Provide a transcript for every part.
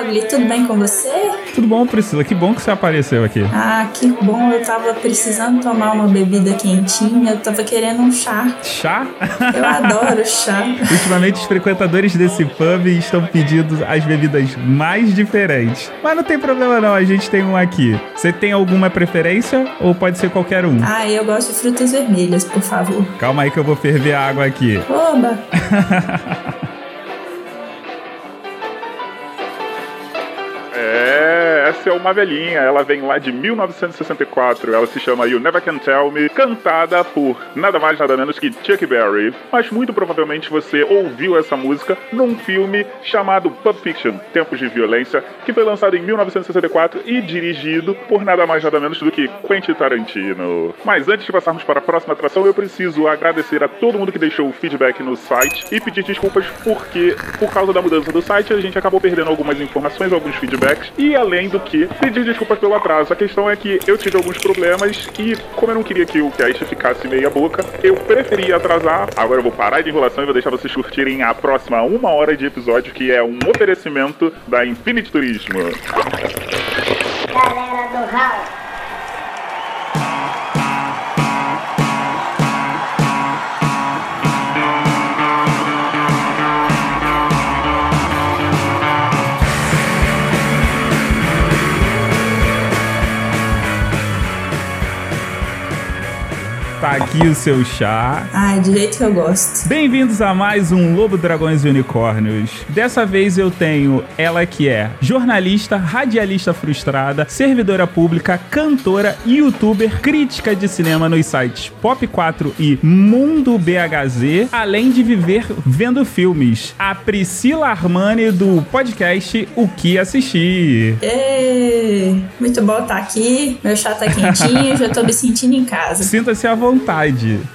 Mogli, tudo bem com você? Tudo bom, Priscila? Que bom que você apareceu aqui. Ah, que bom. Eu tava precisando tomar uma bebida quentinha. Eu tava querendo um chá. Chá? Eu adoro chá. Ultimamente, os frequentadores desse pub estão pedindo as bebidas mais diferentes. Mas não tem problema não, a gente tem um aqui. Você tem alguma preferência ou pode ser qualquer um? Ah, eu gosto de frutas vermelhas, por favor. Calma aí que eu vou ferver a água aqui. Oba! essa é uma velhinha, ela vem lá de 1964, ela se chama You Never Can Tell Me, cantada por nada mais nada menos que Chuck Berry. Mas muito provavelmente você ouviu essa música num filme chamado Pulp Fiction, Tempos de Violência, que foi lançado em 1964 e dirigido por nada mais nada menos do que Quentin Tarantino. Mas antes de passarmos para a próxima atração, eu preciso agradecer a todo mundo que deixou o feedback no site e pedir desculpas porque, por causa da mudança do site, a gente acabou perdendo algumas informações, alguns feedbacks e além do que pedir desculpas pelo atraso. A questão é que eu tive alguns problemas e, como eu não queria que o cast ficasse meia boca, eu preferia atrasar. Agora eu vou parar de enrolação e vou deixar vocês curtirem a próxima uma hora de episódio, que é um oferecimento da Infinity Turismo. Galera do Hall. Tá aqui o seu chá. Ai, do jeito que eu gosto. Bem-vindos a mais um Lobo Dragões e Unicórnios. Dessa vez eu tenho ela que é jornalista, radialista frustrada, servidora pública, cantora, youtuber, crítica de cinema nos sites Pop4 e Mundo BHZ, além de viver vendo filmes. A Priscila Armani do podcast O Que Assistir. Ê, muito bom estar aqui. Meu chá tá quentinho, já tô me sentindo em casa. Sinta-se à vontade.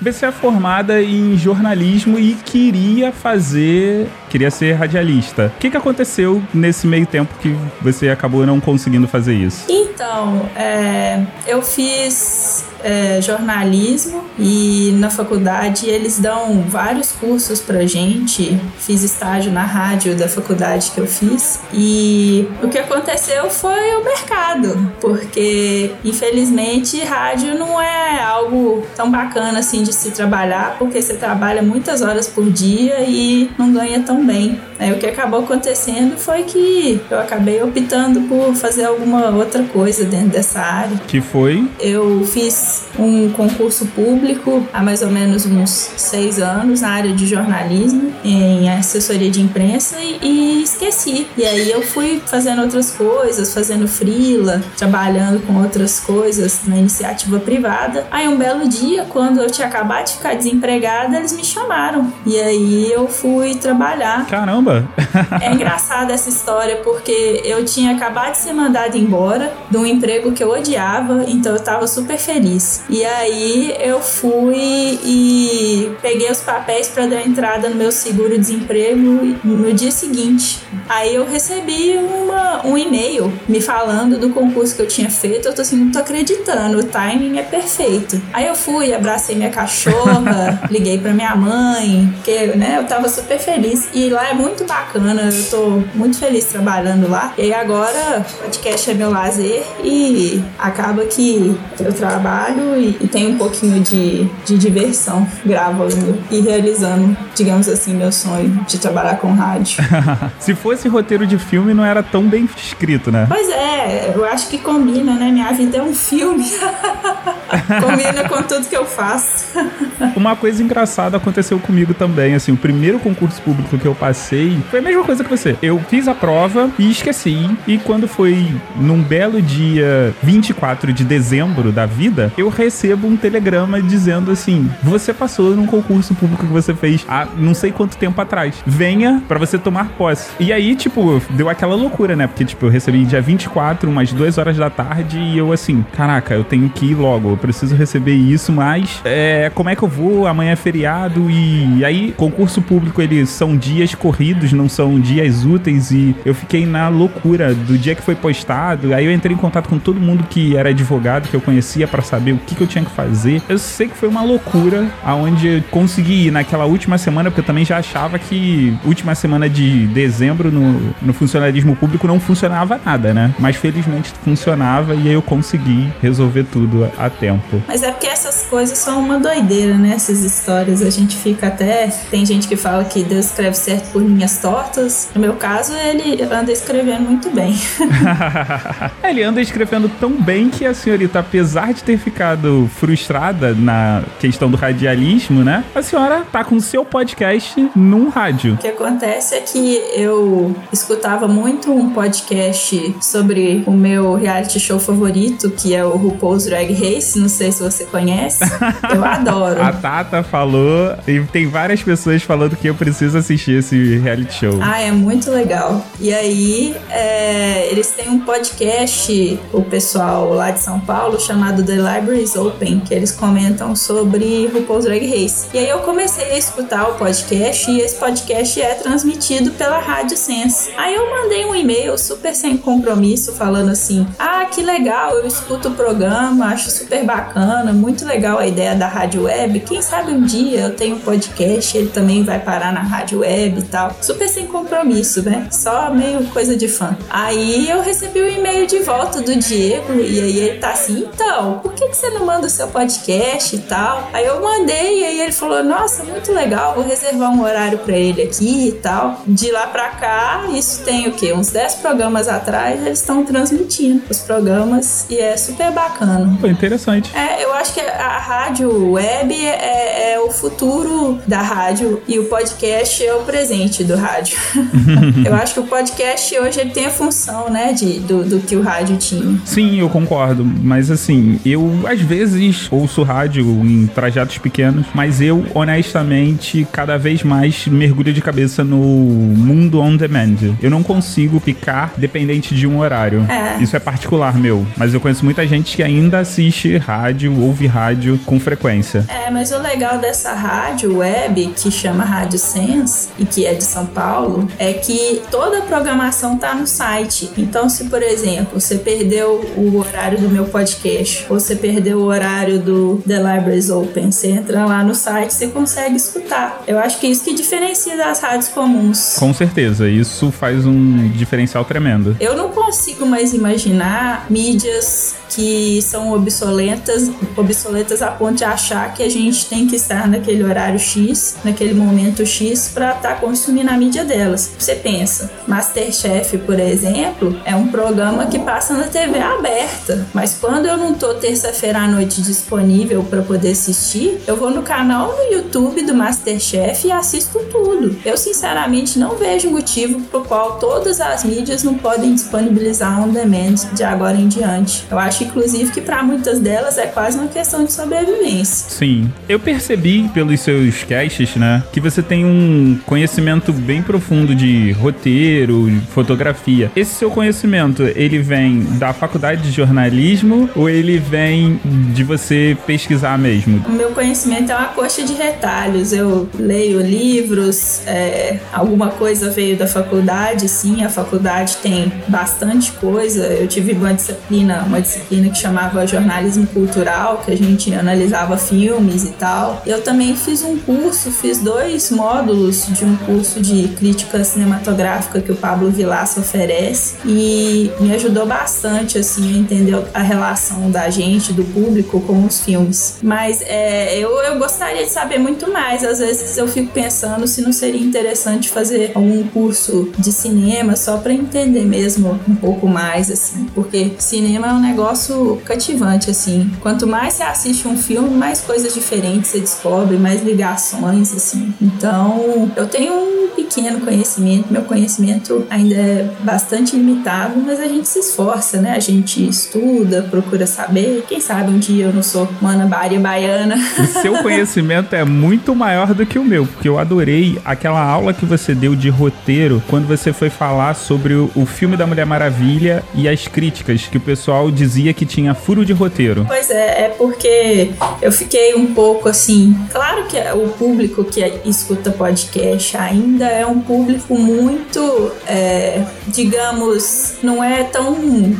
Você é formada em jornalismo e queria fazer. queria ser radialista. O que, que aconteceu nesse meio tempo que você acabou não conseguindo fazer isso? Então, é, eu fiz é, jornalismo e na faculdade eles dão vários cursos pra gente. Fiz estágio na rádio da faculdade que eu fiz e o que aconteceu foi o mercado, porque infelizmente rádio não é algo tão bacana assim de se trabalhar, porque você trabalha muitas horas por dia e não ganha tão bem. Aí o que acabou acontecendo foi que eu acabei optando por fazer alguma outra coisa dentro dessa área. Que foi? Eu fiz um concurso público há mais ou menos uns seis anos na área de jornalismo, em assessoria de imprensa e, e esqueci. E aí eu fui fazendo outras coisas, fazendo frila, trabalhando com outras coisas na iniciativa privada. Aí um belo dia, quando eu tinha acabado de ficar desempregada, eles me chamaram. E aí eu fui trabalhar. Caramba! É engraçada essa história porque eu tinha acabado de ser mandada embora de um emprego que eu odiava, então eu tava super feliz. E aí eu fui e peguei os papéis para dar entrada no meu seguro-desemprego no dia seguinte. Aí eu recebi uma, um e-mail me falando do concurso que eu tinha feito. Eu tô assim, não tô acreditando, o timing é perfeito. Aí eu fui, abracei minha cachorra, liguei pra minha mãe, porque né, eu tava super feliz. E lá é muito bacana, eu tô muito feliz trabalhando lá. E agora o podcast é meu lazer e acaba que eu trabalho e, e tenho um pouquinho de, de diversão gravando e realizando, digamos assim, meu sonho de trabalhar com rádio. Se fosse roteiro de filme, não era tão bem escrito, né? Pois é, eu acho que combina, né? Minha vida é um filme. combina com tudo que eu faço. Uma coisa engraçada aconteceu comigo também, assim, o primeiro concurso público que eu passei foi a mesma coisa que você. Eu fiz a prova e esqueci, e quando foi num belo dia 24 de dezembro da vida, eu recebo um telegrama dizendo assim: "Você passou num concurso público que você fez há não sei quanto tempo atrás. Venha pra você tomar posse". E aí, tipo, deu aquela loucura, né? Porque tipo, eu recebi dia 24, umas 2 horas da tarde e eu assim, caraca, eu tenho que ir logo. Preciso receber isso, mas é, como é que eu vou? Amanhã é feriado e, e aí concurso público eles são dias corridos, não são dias úteis e eu fiquei na loucura do dia que foi postado. Aí eu entrei em contato com todo mundo que era advogado que eu conhecia para saber o que, que eu tinha que fazer. Eu sei que foi uma loucura aonde eu consegui ir naquela última semana, porque eu também já achava que última semana de dezembro no, no funcionalismo público não funcionava nada, né? Mas felizmente funcionava e aí eu consegui resolver tudo a tempo. Mas é porque essas coisas são uma doideira, né? Essas histórias. A gente fica até. Tem gente que fala que Deus escreve certo por linhas tortas. No meu caso, ele anda escrevendo muito bem. ele anda escrevendo tão bem que a senhorita, apesar de ter ficado frustrada na questão do radialismo, né? A senhora tá com o seu podcast num rádio. O que acontece é que eu escutava muito um podcast sobre o meu reality show favorito, que é o RuPaul's Drag Race. Não sei se você conhece. Eu adoro. a Tata falou e tem várias pessoas falando que eu preciso assistir esse reality show. Ah, é muito legal. E aí, é, eles têm um podcast, o pessoal lá de São Paulo, chamado The Libraries Open, que eles comentam sobre RuPaul's Drag Race. E aí eu comecei a escutar o podcast e esse podcast é transmitido pela Rádio Sense. Aí eu mandei um e-mail super sem compromisso falando assim: "Ah, que legal, eu escuto o programa, acho super bacana, muito legal a ideia da rádio web. Quem sabe um dia eu tenho um podcast, ele também vai parar na rádio web e tal. Super sem compromisso, né? Só meio coisa de fã. Aí eu recebi o um e-mail de volta do Diego e aí ele tá assim: "Então, por que que você não manda o seu podcast e tal?" Aí eu mandei e aí ele falou: "Nossa, muito legal, vou reservar um horário para ele aqui e tal." De lá para cá, isso tem o quê? Uns 10 programas atrás, eles estão transmitindo os programas e é super bacana. Foi interessante. É, eu acho que a rádio web é, é, o futuro da rádio e o podcast é o presente do rádio. eu acho que o podcast hoje ele tem a função, né, de, do, do que o rádio tinha. Sim, eu concordo. Mas assim, eu às vezes ouço rádio em trajetos pequenos, mas eu honestamente cada vez mais mergulho de cabeça no mundo on demand. Eu não consigo ficar dependente de um horário. É. Isso é particular meu, mas eu conheço muita gente que ainda assiste rádio, ouve rádio com frequência. É, mas o legal dessa rádio web, que chama Rádio Sense e que é de São Paulo, é que toda a programação tá no site. Então, se por exemplo, você perdeu o horário do meu podcast, ou você perdeu o horário do The Libraries Open, você entra lá no site, você consegue escutar. Eu acho que é isso que diferencia das rádios comuns. Com certeza, isso faz um diferencial tremendo. Eu não consigo mais imaginar mídias que são obsoletas, obsoletas a ponto de achar que a gente tem que estar naquele horário X, naquele momento X, para estar tá consumindo a mídia delas. Você pensa, Masterchef, por exemplo, é um programa que passa na TV aberta, mas quando eu não tô terça-feira à noite disponível para poder assistir, eu vou no canal no YouTube do Masterchef e assisto tudo. Eu sinceramente não vejo motivo pro qual todas as mídias não podem disponibilizar on demand de agora em diante. Eu acho inclusive que para muitas delas é quase uma questão de sobrevivência. Sim, eu percebi pelos seus casts, né, que você tem um conhecimento bem profundo de roteiro, fotografia. Esse seu conhecimento, ele vem da faculdade de jornalismo ou ele vem de você pesquisar mesmo? O meu conhecimento é uma coxa de retalhos. Eu leio livros, é, alguma coisa veio da faculdade, sim. A faculdade tem bastante coisa. Eu tive uma disciplina, uma disciplina que chamava jornalismo cultural, que a gente analisava filmes e tal. Eu também fiz um curso, fiz dois módulos de um curso de crítica cinematográfica que o Pablo Vilaça oferece e me ajudou bastante assim a entender a relação da gente, do público com os filmes. Mas é, eu, eu gostaria de saber muito mais. Às vezes eu fico pensando se não seria interessante fazer algum curso de cinema só para entender mesmo um pouco mais assim, porque cinema é um negócio cativante assim. Quanto mais você assiste um filme, mais coisas diferentes você descobre, mais ligações assim. Então, eu tenho um pequeno conhecimento, meu conhecimento ainda é bastante limitado, mas a gente se esforça, né? A gente estuda, procura saber. Quem sabe um dia eu não sou uma Ana Bária baiana. O seu conhecimento é muito maior do que o meu, porque eu adorei aquela aula que você deu de roteiro quando você foi falar sobre o filme da Mulher Maravilha e as críticas que o pessoal dizia que tinha furo de roteiro. Pois é, é porque eu fiquei um pouco assim. Claro que o público que escuta podcast ainda é um público muito, é, digamos, não é tão,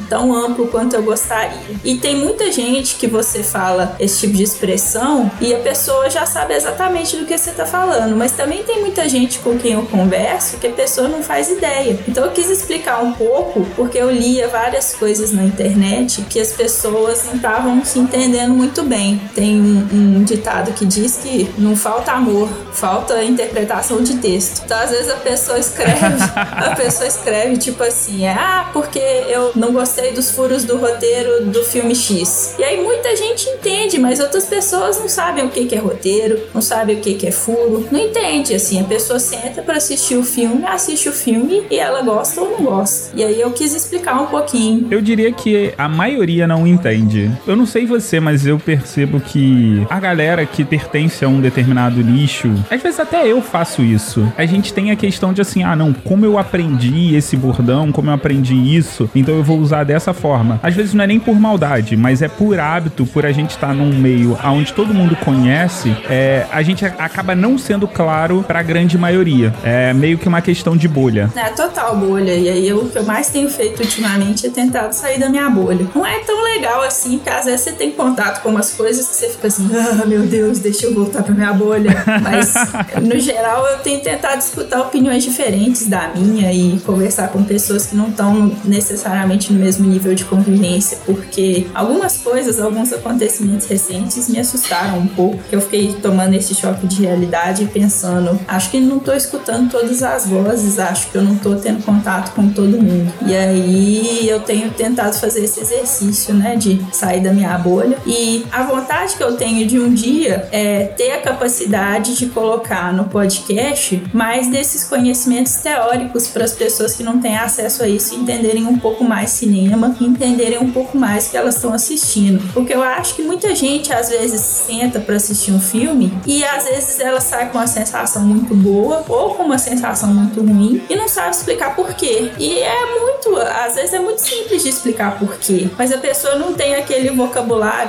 tão amplo quanto eu gostaria. E tem muita gente que você fala esse tipo de expressão e a pessoa já sabe exatamente do que você está falando, mas também tem muita gente com quem eu converso que a pessoa não faz ideia. Então eu quis explicar um pouco porque eu lia várias coisas na internet que as pessoas não estavam se entendendo muito bem. Tem um, um ditado que diz que não falta amor, falta interpretação de texto. Então às vezes a pessoa escreve, a pessoa escreve tipo assim, ah, porque eu não gostei dos furos do roteiro do filme X. E aí muita gente entende, mas outras pessoas não sabem o que, que é roteiro, não sabem o que, que é furo, não entende assim. A pessoa senta para assistir o filme, assiste o filme e ela gosta ou não gosta. E aí eu quis explicar um pouquinho. Eu diria que a maioria não entende. Eu não sei você, mas eu percebo que a galera que pertence a um determinado nicho, às vezes até eu faço isso. A gente tem a questão de assim, ah, não, como eu aprendi esse bordão, como eu aprendi isso, então eu vou usar dessa forma. Às vezes não é nem por maldade, mas é por hábito, por a gente estar tá num meio onde todo mundo conhece, é, a gente acaba não sendo claro para a grande maioria. É meio que uma questão de bolha. É, total bolha. E aí o que eu mais tenho feito ultimamente é tentar sair da minha bolha. Não é tão legal assim, porque às vezes você tem contato com umas coisas que você fica assim, ah, meu Deus, deixa eu voltar pra minha bolha. Mas, no geral, eu tenho tentado escutar opiniões diferentes da minha e conversar com pessoas que não estão necessariamente no mesmo nível de convivência, porque algumas coisas, alguns acontecimentos recentes me assustaram um pouco, que eu fiquei tomando esse choque de realidade e pensando, acho que não tô escutando todas as vozes, acho que eu não tô tendo contato com todo mundo. E aí eu tenho tentado fazer esse exercício, né, de sair da minha bolha. E a vontade que eu tenho de um dia é ter a capacidade de colocar no podcast mais desses conhecimentos teóricos para as pessoas que não têm acesso a isso entenderem um pouco mais cinema, entenderem um pouco mais que elas estão assistindo. Porque eu acho que muita gente às vezes senta para assistir um filme e às vezes ela sai com uma sensação muito boa ou com uma sensação muito ruim e não sabe explicar por quê. E é muito, às vezes é muito simples de explicar por quê, mas a pessoa não tem aquele vocabulário,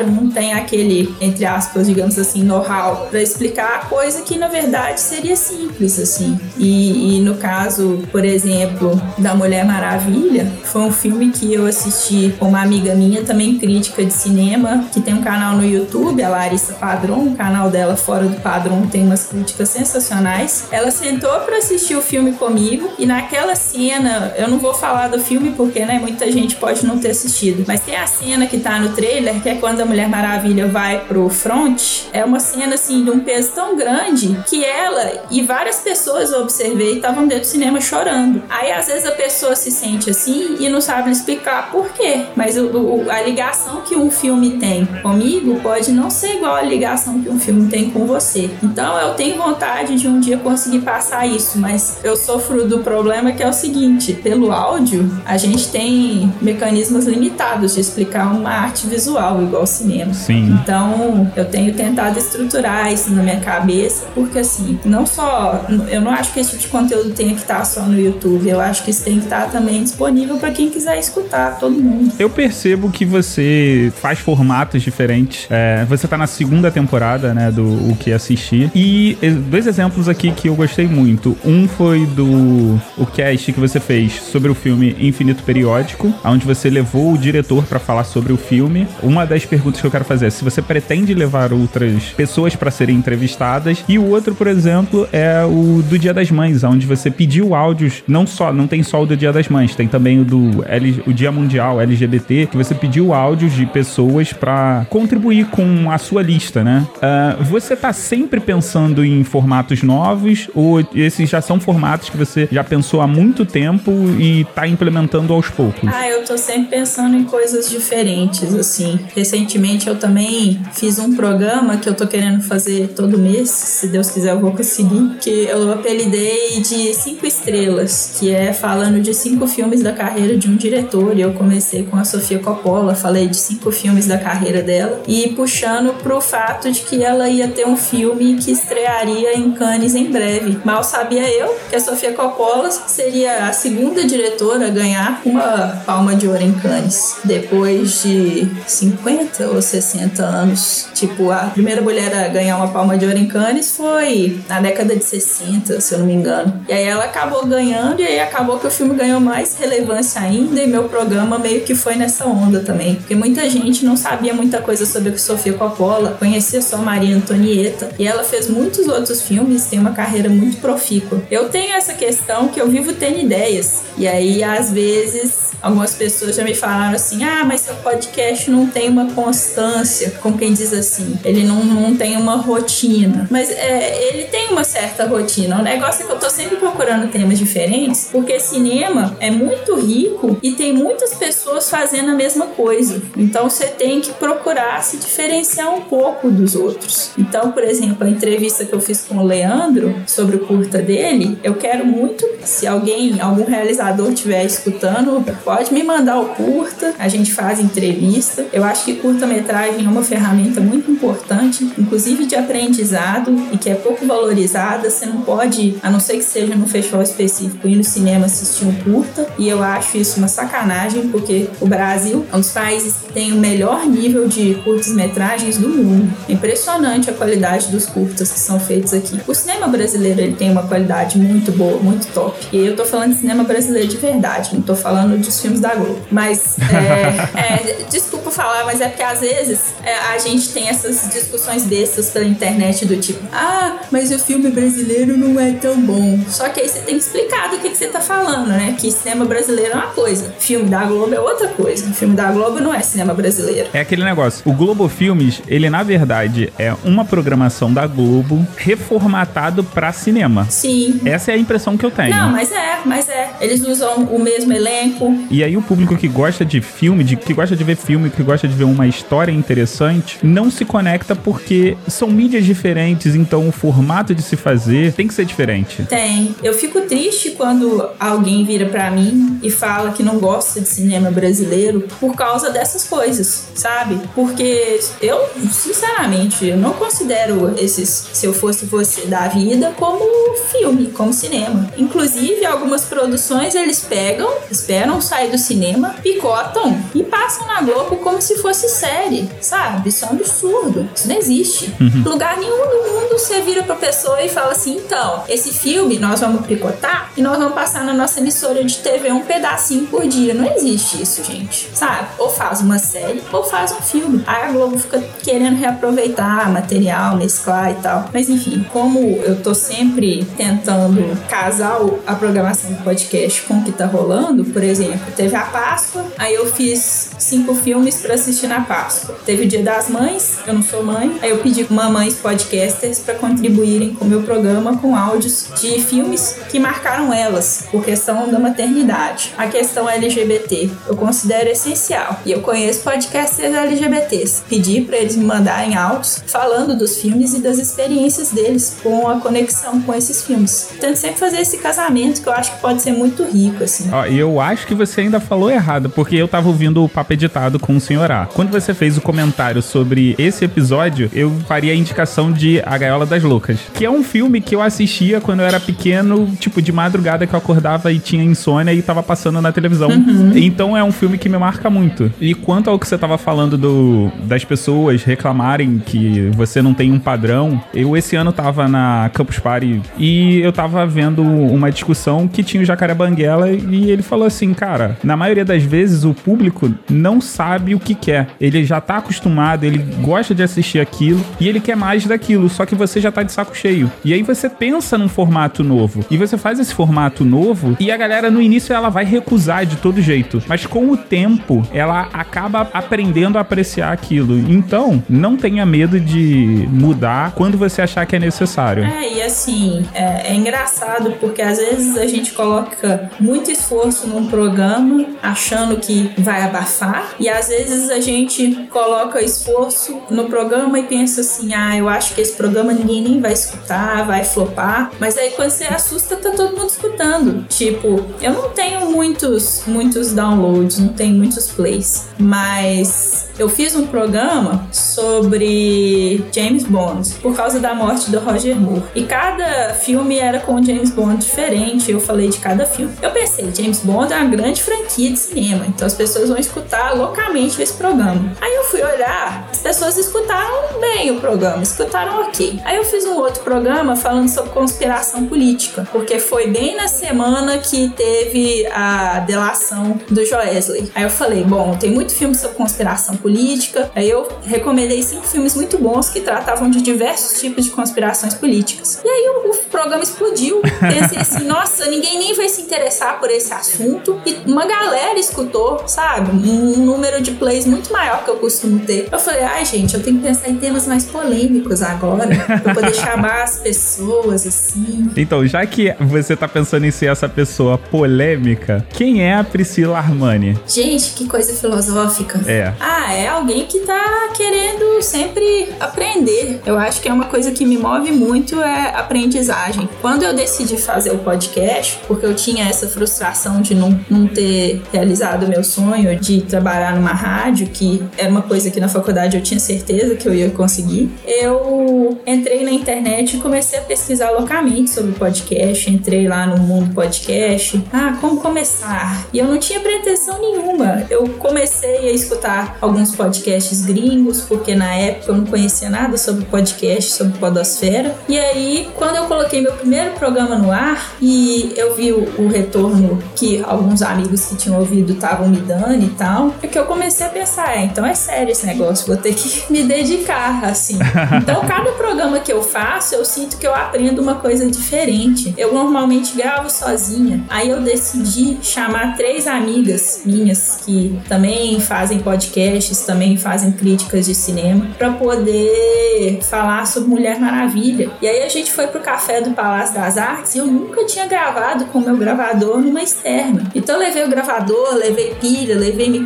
não tem aquele, entre aspas, digamos assim, know-how para explicar a coisa que na verdade seria simples assim. E, e no caso, por exemplo, da Mulher Maravilha, foi um filme que eu assisti com uma amiga minha, também crítica de cinema, que tem um canal no YouTube, a Larissa Padrão, o canal dela fora do padrão tem umas críticas sensacionais. Ela sentou para assistir o filme comigo e naquela cena, eu não vou falar do filme porque, né, muita gente pode não ter assistido, mas tem a cena que tá no trailer, que é quando a Mulher Maravilha vai pro front, é uma cena assim de um peso tão grande que ela e várias pessoas eu observei estavam dentro do cinema chorando. Aí às vezes a pessoa se sente assim e não sabe explicar por quê, mas o, o, a ligação que um filme tem comigo pode não ser igual a ligação que um filme tem com você. Então eu tenho vontade de um dia conseguir passar isso, mas eu sofro do problema que é o seguinte: pelo áudio, a gente tem mecanismos limitados de explicar uma arte visual, igual cinema. Sim. Então eu tenho tentado estruturar isso na minha cabeça, porque assim, não só. Eu não acho que esse tipo de conteúdo tenha que estar só no YouTube, eu acho que isso tem que estar também disponível para quem quiser escutar, todo mundo. Eu percebo que você faz formatos diferentes. É, você tá na segunda temporada, né, do O Que Assistir. E dois exemplos aqui que eu gostei muito. Um foi do o cast que você fez sobre o filme Infinito Periódico, onde você levou o diretor para falar sobre o filme. Uma das perguntas que eu quero fazer é se você pretende levar outras pessoas para serem entrevistadas. E o outro, por exemplo, é o do Dia das Mães, onde você pediu áudios, não só, não tem só o do Dia das Mães, tem também o do L, o Dia Mundial LGBT, que você pediu áudios de pessoas para contribuir com a sua lista, né? Uh, você tá sempre pensando em formatos novos ou esses já são formatos que você já pensou há muito tempo e tá implementando aos poucos? Ah, eu tô sempre pensando em coisas diferentes, assim. Recentemente eu também fiz um programa que eu tô querendo fazer todo mês, se Deus quiser eu vou conseguir, que eu apelidei de cinco estrelas, que é falando de cinco filmes da carreira de um diretor. E eu comecei com a Sofia Coppola, falei de cinco filmes da carreira dela e puxando pro fato de que ela ia ter um filme que estrearia em Cannes em breve. Mal sabia eu que a Sofia Coppola seria a segunda diretora a ganhar uma palma de ouro em Cannes, depois de 50 ou 60 anos. Tipo, a primeira mulher a ganhar uma palma de ouro em Cannes foi na década de 60, se eu não me engano. E aí ela acabou ganhando, e aí acabou que o filme ganhou mais relevância ainda, e meu programa meio que foi nessa onda também. Porque muita gente não sabia muita coisa sobre a Sofia Coppola, conhecia só Maria Antonieta, e ela fez muitos outros filmes, tem uma carreira muito profícua. Eu tenho essa questão que eu vivo tendo ideias, e aí às vezes algumas pessoas já me falaram assim: ah, mas seu podcast não tem uma constância, como quem diz assim, ele não, não tem uma rotina. Mas é, ele tem uma certa rotina. O negócio é que eu tô sempre procurando temas diferentes, porque cinema é muito rico e tem muitas pessoas fazendo a mesma coisa. Então você tem que procurar se diferenciar um pouco dos outros. Então, por exemplo, a entrevista que eu fiz com o Leandro sobre o curta dele, eu quero muito, se alguém, algum realizador estiver escutando, pode me mandar o curta, a gente faz entrevista. Eu acho que curta-metragem é uma ferramenta muito importante, inclusive de aprendizado e que é pouco valorizada. Você não pode, a não ser que seja no festival específico, ir no cinema assistir um curta. E eu acho isso uma sacanagem, porque o Brasil é um dos países que tem o melhor nível de curtas-metragens do mundo. É impressionante a qualidade dos curtas que são feitos aqui. O cinema brasileiro ele tem uma qualidade muito boa, muito top. E eu tô falando de cinema brasileiro de verdade, não tô falando de filmes da Globo. Mas, é, é, desculpa falar, mas é porque às vezes é, a gente tem essas discussões bestas pela internet do tipo, ah, mas o filme brasileiro não é tão bom. Só que aí você tem que explicar do que, que você tá falando, né? Que cinema brasileiro é uma coisa, filme da Globo é outra coisa. O filme da Globo não é cinema brasileiro. É aquele negócio. O Globo Filmes, ele na verdade é uma programação da Globo reformatado para cinema. Sim. Essa é a impressão que eu tenho. Não, mas é, mas é. Eles usam o mesmo elenco, e aí o público que gosta de filme, de, que gosta de ver filme, que gosta de ver uma história interessante, não se conecta porque são mídias diferentes, então o formato de se fazer tem que ser diferente. Tem. Eu fico triste quando alguém vira para mim e fala que não gosta de cinema brasileiro por causa dessas coisas, sabe? Porque eu, sinceramente, eu não considero esses se eu fosse você da vida como filme, como cinema. Inclusive, algumas produções eles pegam, esperam sair do cinema, picotam e passam na Globo como se fosse série, sabe? Isso é um absurdo. Isso não existe. Uhum. Lugar nenhum do mundo você vira pra pessoa e fala assim: então, esse filme nós vamos picotar e nós vamos passar na nossa emissora de TV um pedacinho por dia. Não existe isso, gente. Sabe? Ou faz uma série ou faz um filme. Aí a Globo fica querendo reaproveitar material, mesclar e tal. Mas enfim, como eu tô sempre tentando casar a programação do podcast com o que tá rolando, por exemplo, teve a Páscoa, aí eu fiz cinco filmes para assistir na Páscoa. Teve o Dia das Mães, eu não sou mãe, aí eu pedi mamães podcasters para contribuírem com o meu programa com áudios de filmes que marcaram elas por questão da maternidade. A questão LGBT eu considero essencial e eu conheço podcasters LGBTs. Pedi para eles me mandarem áudios falando dos filmes e das experiências deles com a conexão com esses filmes. Tento sempre fazer esse casamento que eu acho que pode ser muito rico, assim. E eu acho que você ainda falou errado, porque eu tava ouvindo o papo editado com o senhor A. Quando você fez o comentário sobre esse episódio, eu faria a indicação de A Gaiola das Loucas, que é um filme que eu assistia quando eu era pequeno, tipo, de madrugada que eu acordava e tinha insônia e tava passando na televisão. Uhum. Então é um filme que me marca muito. E quanto ao que você tava falando do, das pessoas reclamarem que você não tem um padrão, eu esse ano tava na Campus Party e eu tava vendo uma discussão que tinha o Jacaré Banguela e ele falou assim, cara, na maioria das vezes o público não sabe o que quer. Ele já tá acostumado, ele gosta de assistir aquilo e ele quer mais daquilo, só que você já tá de saco cheio. E aí você pensa num formato novo e você faz esse formato novo e a galera no início ela vai recusar de todo jeito, mas com o tempo ela acaba aprendendo a apreciar aquilo. Então, não tenha medo de mudar quando você achar que é necessário. É, e assim, é, é engraçado porque às vezes a gente coloca muito esforço num programa achando que vai abafar e às vezes a gente coloca esforço no programa e pensa assim, ah, eu acho que esse programa ninguém nem vai escutar, vai flopar, mas aí quando você assusta tá todo mundo escutando. Tipo, eu não tenho muitos muitos downloads, não tenho muitos plays, mas eu fiz um programa sobre James Bond por causa da morte do Roger Moore. E cada filme era com James Bond diferente. Eu falei de cada filme. Eu pensei, James Bond é uma grande franquia de cinema, então as pessoas vão escutar escutar loucamente esse programa. Aí eu fui olhar, as pessoas escutaram bem o programa, escutaram ok. Aí eu fiz um outro programa falando sobre conspiração política, porque foi bem na semana que teve a delação do Joesley. Aí eu falei, bom, tem muito filme sobre conspiração política. Aí eu recomendei cinco filmes muito bons que tratavam de diversos tipos de conspirações políticas. E aí o, o programa explodiu. Pensei assim, nossa, ninguém nem vai se interessar por esse assunto. E uma galera escutou, sabe? Um número de plays muito maior que eu costumo ter. Eu falei, ai gente, eu tenho que pensar em temas mais polêmicos agora, pra poder chamar as pessoas assim. Então, já que você tá pensando em ser essa pessoa polêmica, quem é a Priscila Armani? Gente, que coisa filosófica. É. Ah, é alguém que tá querendo sempre aprender. Eu acho que é uma coisa que me move muito é aprendizagem. Quando eu decidi fazer o podcast, porque eu tinha essa frustração de não, não ter realizado o meu sonho de trabalhar numa rádio, que era uma coisa que na faculdade eu tinha certeza que eu ia conseguir, eu entrei na internet e comecei a pesquisar loucamente sobre podcast. Entrei lá no mundo podcast. Ah, como começar? E eu não tinha pretensão nenhuma. Eu comecei a escutar alguns podcasts gringos, porque na época eu não conhecia nada sobre podcast, sobre podosfera. E aí, quando eu coloquei meu primeiro programa no ar e eu vi o, o retorno que alguns amigos que tinham ouvido estavam me dando e tal, é que eu comecei a pensar, é, então é sério esse negócio, vou ter que me dedicar, assim. Então, cada programa que eu faço, eu sinto que eu aprendo uma coisa diferente. Eu normalmente gravo sozinha. Aí eu decidi chamar três amigas minhas que também fazem podcasts, também fazem críticas de cinema, para poder falar sobre Mulher Maravilha. E aí a gente foi pro café do Palácio das Artes e eu nunca tinha gravado com o meu gravador numa externa. Então eu levei o gravador, levei pilha, levei microfone,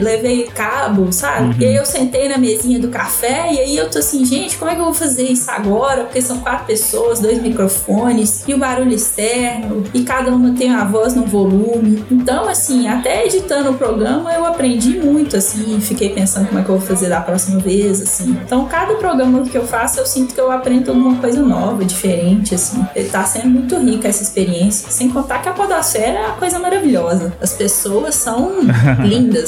levei cabo, sabe? Uhum. E aí eu sentei na mesinha do café e aí eu tô assim, gente, como é que eu vou fazer isso agora? Porque são quatro pessoas, dois microfones e o barulho externo e cada uma tem a voz no volume. Então, assim, até editando o programa eu aprendi muito, assim, fiquei pensando como é que eu vou fazer da próxima vez, assim. Então, cada programa que eu faço eu sinto que eu aprendo alguma coisa nova, diferente, assim. Tá sendo muito rica essa experiência. Sem contar que a Podosfera é uma coisa maravilhosa. As pessoas são lindas,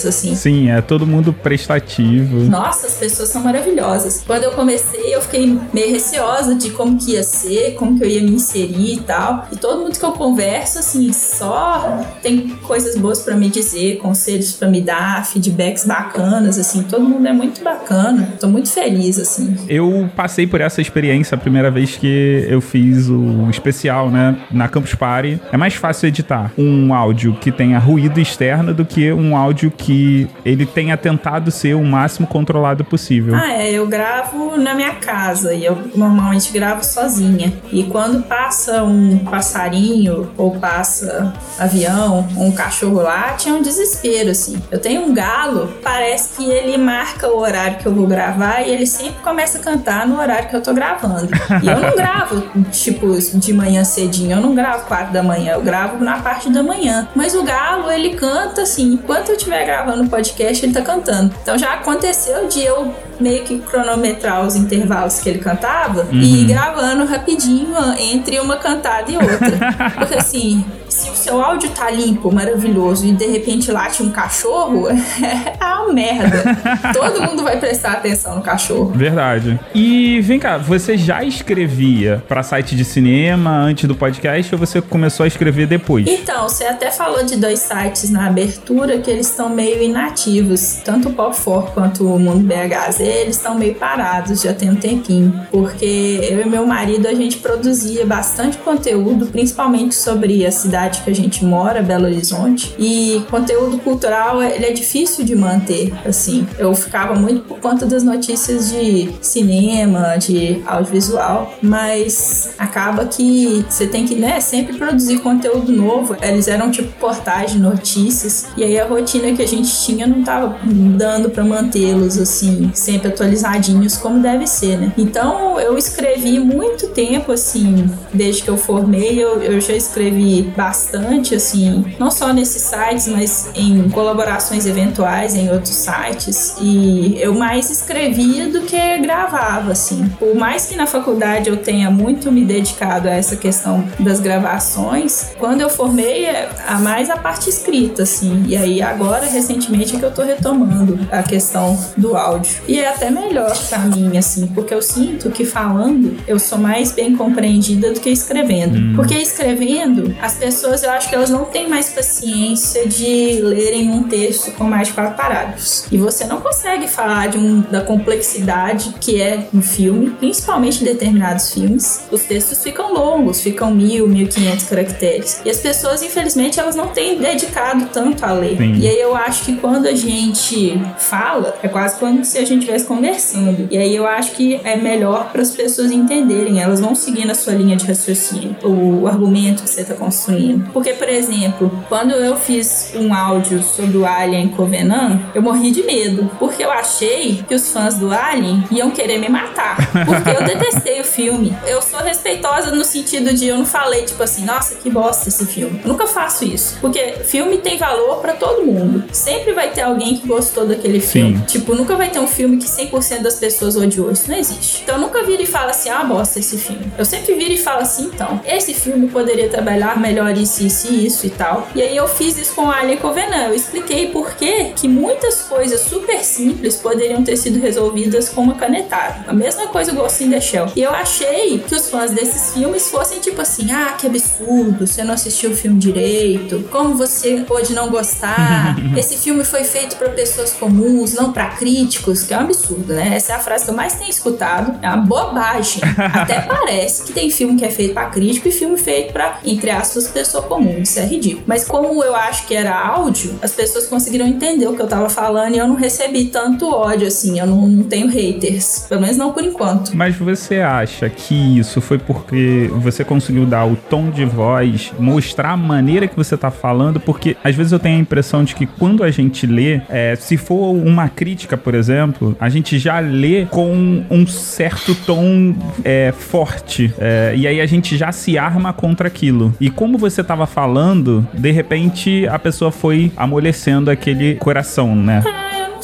assim. Sim, é todo mundo prestativo. Nossa, as pessoas são maravilhosas. Quando eu comecei, eu fiquei meio receosa de como que ia ser, como que eu ia me inserir e tal. E todo mundo que eu converso, assim, só tem coisas boas para me dizer, conselhos para me dar, feedbacks bacanas, assim. Todo mundo é muito bacana. Tô muito feliz, assim. Eu passei por essa experiência a primeira vez que eu fiz o especial, né, na Campus Party. É mais fácil editar um áudio que tenha ruído externo do que um áudio que ele tenha tentado ser o máximo controlado possível. Ah, é, eu gravo na minha casa e eu normalmente gravo sozinha. E quando passa um passarinho ou passa avião, um cachorro lá, tinha um desespero assim. Eu tenho um galo, parece que ele marca o horário que eu vou gravar e ele sempre começa a cantar no horário que eu tô gravando. E eu não gravo, tipo, de manhã cedinho, eu não gravo quatro da manhã, eu gravo na parte da manhã. Mas o galo, ele canta assim, enquanto eu estiver gravando o podcast, ele tá cantando. Então já aconteceu de eu meio que cronometrar os intervalos que ele cantava uhum. e ir gravando rapidinho entre uma cantada e outra. Porque assim, se o seu áudio tá limpo, maravilhoso, e de repente late um cachorro, é uma merda. Todo mundo vai prestar atenção no cachorro. Verdade. E vem cá, você já escrevia para site de cinema antes do podcast ou você começou a escrever depois? Então, você até falou de dois sites na abertura que eles estão meio inativos, tanto o Pop 4 quanto o Mundo BHZ eles estão meio parados, já tem um tempinho. Porque eu e meu marido, a gente produzia bastante conteúdo, principalmente sobre a cidade que a gente mora, Belo Horizonte. E conteúdo cultural, ele é difícil de manter, assim. Eu ficava muito por conta das notícias de cinema, de audiovisual, mas acaba que você tem que, né, sempre produzir conteúdo novo. Eles eram tipo portais de notícias, e aí a rotina que a gente tinha não tava dando para mantê-los, assim, sem sempre atualizadinhos como deve ser, né? Então eu escrevi muito tempo, assim, desde que eu formei, eu, eu já escrevi bastante bastante, assim, não só nesses sites, mas em colaborações eventuais em outros sites. E eu mais escrevia do que gravava, assim. Por mais que na faculdade eu tenha muito me dedicado a essa questão das gravações, quando eu formei, é a mais a parte escrita, assim. E aí agora, recentemente, é que eu tô retomando a questão do áudio. E é até melhor pra mim, assim, porque eu sinto que falando eu sou mais bem compreendida do que escrevendo. Hum. Porque escrevendo, as pessoas eu acho que elas não têm mais paciência de lerem um texto com mais de quatro parágrafos. E você não consegue falar de um, da complexidade que é um filme, principalmente em determinados filmes. Os textos ficam longos, ficam mil, mil quinhentos caracteres. E as pessoas, infelizmente, elas não têm dedicado tanto a ler. Sim. E aí eu acho que quando a gente fala, é quase como se a gente estivesse conversando. E aí eu acho que é melhor para as pessoas entenderem, elas vão seguir na sua linha de raciocínio, o argumento que você está construindo. Porque, por exemplo, quando eu fiz um áudio sobre o Alien Covenant, eu morri de medo, porque eu achei que os fãs do Alien iam querer me matar, porque eu detestei o filme. Eu sou respeitosa no sentido de eu não falei tipo assim, nossa, que bosta esse filme. Eu nunca faço isso, porque filme tem valor para todo mundo. Sempre vai ter alguém que gostou daquele filme. Sim. Tipo, nunca vai ter um filme que 100% das pessoas odiou. Isso não existe. Então, eu nunca vira e fala assim, ah, bosta esse filme. Eu sempre viro e falo assim, então, esse filme poderia trabalhar melhor isso, isso e isso e tal. E aí eu fiz isso com Alien Covenant. Eu expliquei por que que muitas coisas super simples poderiam ter sido resolvidas com uma canetada. A mesma coisa o Ghost in the Shell. E eu achei que os fãs desses filmes fossem tipo assim, ah, que absurdo, você não assistiu o filme direito, como você pode não gostar? Esse filme foi feito para pessoas comuns, não para críticos, que é um absurdo, né? Essa é a frase que eu mais tenho escutado. É uma bobagem. Até parece que tem filme que é feito para crítico e filme feito para, entre aspas, pessoa comum. Isso é ridículo. Mas como eu acho que era áudio, as pessoas conseguiram entender o que eu tava falando e eu não recebi tanto ódio assim. Eu não, não tenho haters. Pelo menos não por enquanto. Mas você acha que isso foi porque você conseguiu dar o tom de voz, mostrar a maneira que você tá falando? Porque às vezes eu tenho a impressão de que quando a gente lê, é, se for uma crítica, por exemplo, a gente já lê com um certo tom é, forte. É, e aí a gente já se arma contra aquilo. E como você estava falando, de repente a pessoa foi amolecendo aquele coração, né?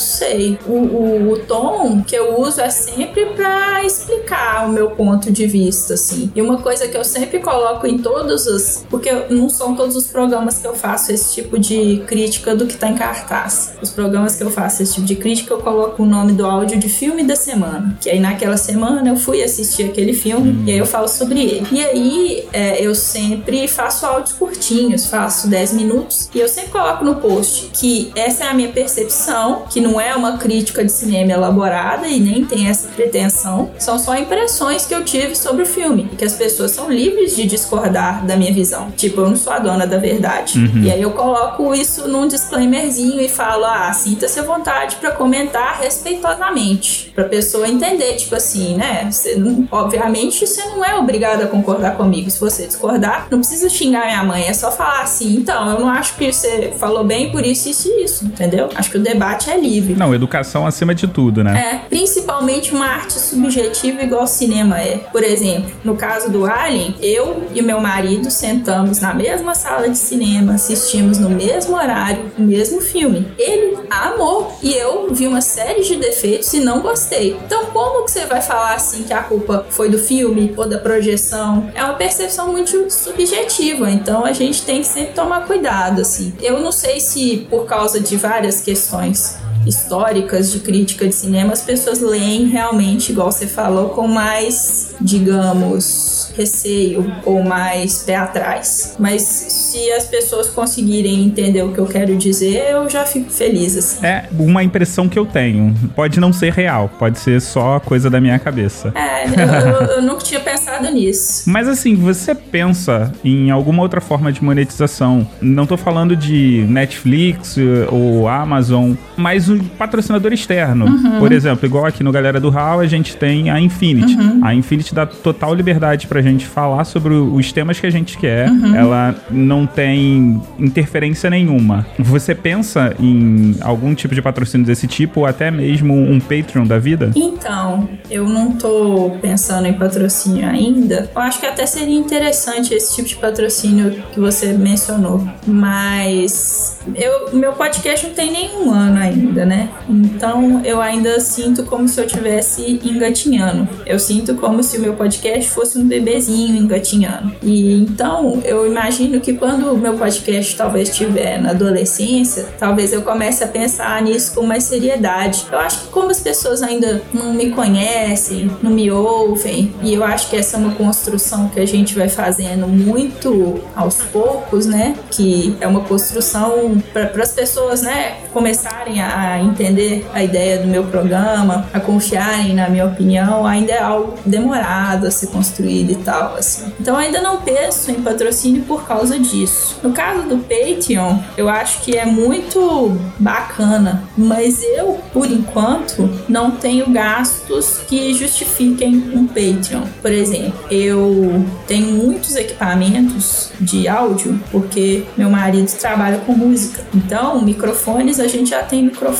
Sei. O, o, o, tom que eu uso é sempre para explicar o meu ponto de vista, assim. E uma coisa que eu sempre coloco em todos os. Porque não são todos os programas que eu faço esse tipo de crítica do que tá em cartaz. Os programas que eu faço esse tipo de crítica, eu coloco o nome do áudio de filme da semana. Que aí naquela semana eu fui assistir aquele filme hum. e aí eu falo sobre ele. E aí é, eu sempre faço áudios curtinhos, faço 10 minutos. E eu sempre coloco no post que essa é a minha percepção, que no não é uma crítica de cinema elaborada e nem tem essa pretensão. São só impressões que eu tive sobre o filme. Que as pessoas são livres de discordar da minha visão. Tipo, eu não sou a dona da verdade. Uhum. E aí eu coloco isso num disclaimerzinho e falo: ah, sinta-se à vontade para comentar respeitosamente. Pra pessoa entender, tipo assim, né? Você obviamente você não é obrigado a concordar comigo. Se você discordar, não precisa xingar minha mãe. É só falar assim: então, eu não acho que você falou bem por isso, isso e isso. Entendeu? Acho que o debate é livre livre. Não, educação acima de tudo, né? É, principalmente uma arte subjetiva igual cinema é. Por exemplo, no caso do Alien, eu e meu marido sentamos na mesma sala de cinema, assistimos no mesmo horário, o mesmo filme. Ele amou e eu vi uma série de defeitos e não gostei. Então, como que você vai falar assim que a culpa foi do filme ou da projeção? É uma percepção muito subjetiva, então a gente tem que sempre tomar cuidado, assim. Eu não sei se por causa de várias questões históricas de crítica de cinema, as pessoas leem realmente, igual você falou, com mais, digamos, receio ou mais pé atrás. Mas se as pessoas conseguirem entender o que eu quero dizer, eu já fico feliz. Assim. É uma impressão que eu tenho. Pode não ser real, pode ser só coisa da minha cabeça. É, eu, eu, eu nunca tinha pensado nisso. Mas assim, você pensa em alguma outra forma de monetização? Não tô falando de Netflix ou Amazon, mas patrocinador externo. Uhum. Por exemplo, igual aqui no Galera do Hall, a gente tem a Infinity. Uhum. A Infinity dá total liberdade pra gente falar sobre os temas que a gente quer. Uhum. Ela não não tem interferência nenhuma. Você pensa em algum tipo de patrocínio desse tipo, ou até mesmo um Patreon da vida? Então, eu não tô pensando em patrocínio ainda. Eu acho que até seria interessante esse tipo de patrocínio que você mencionou. Mas eu, meu podcast não tem nenhum ano ainda, né? Então eu ainda sinto como se eu estivesse engatinhando. Eu sinto como se o meu podcast fosse um bebezinho engatinhando. E então eu imagino que quando o meu podcast talvez estiver na adolescência, talvez eu comece a pensar nisso com mais seriedade. Eu acho que como as pessoas ainda não me conhecem, não me ouvem, e eu acho que essa é uma construção que a gente vai fazendo muito aos poucos, né? Que é uma construção para as pessoas, né, começarem a entender a ideia do meu programa, a confiarem na minha opinião, ainda é algo demorado a ser construído e tal, assim. Então ainda não penso em patrocínio por causa disso. No caso do Patreon, eu acho que é muito bacana, mas eu, por enquanto, não tenho gastos que justifiquem um Patreon. Por exemplo, eu tenho muitos equipamentos de áudio porque meu marido trabalha com música. Então, microfones a gente já tem microfones.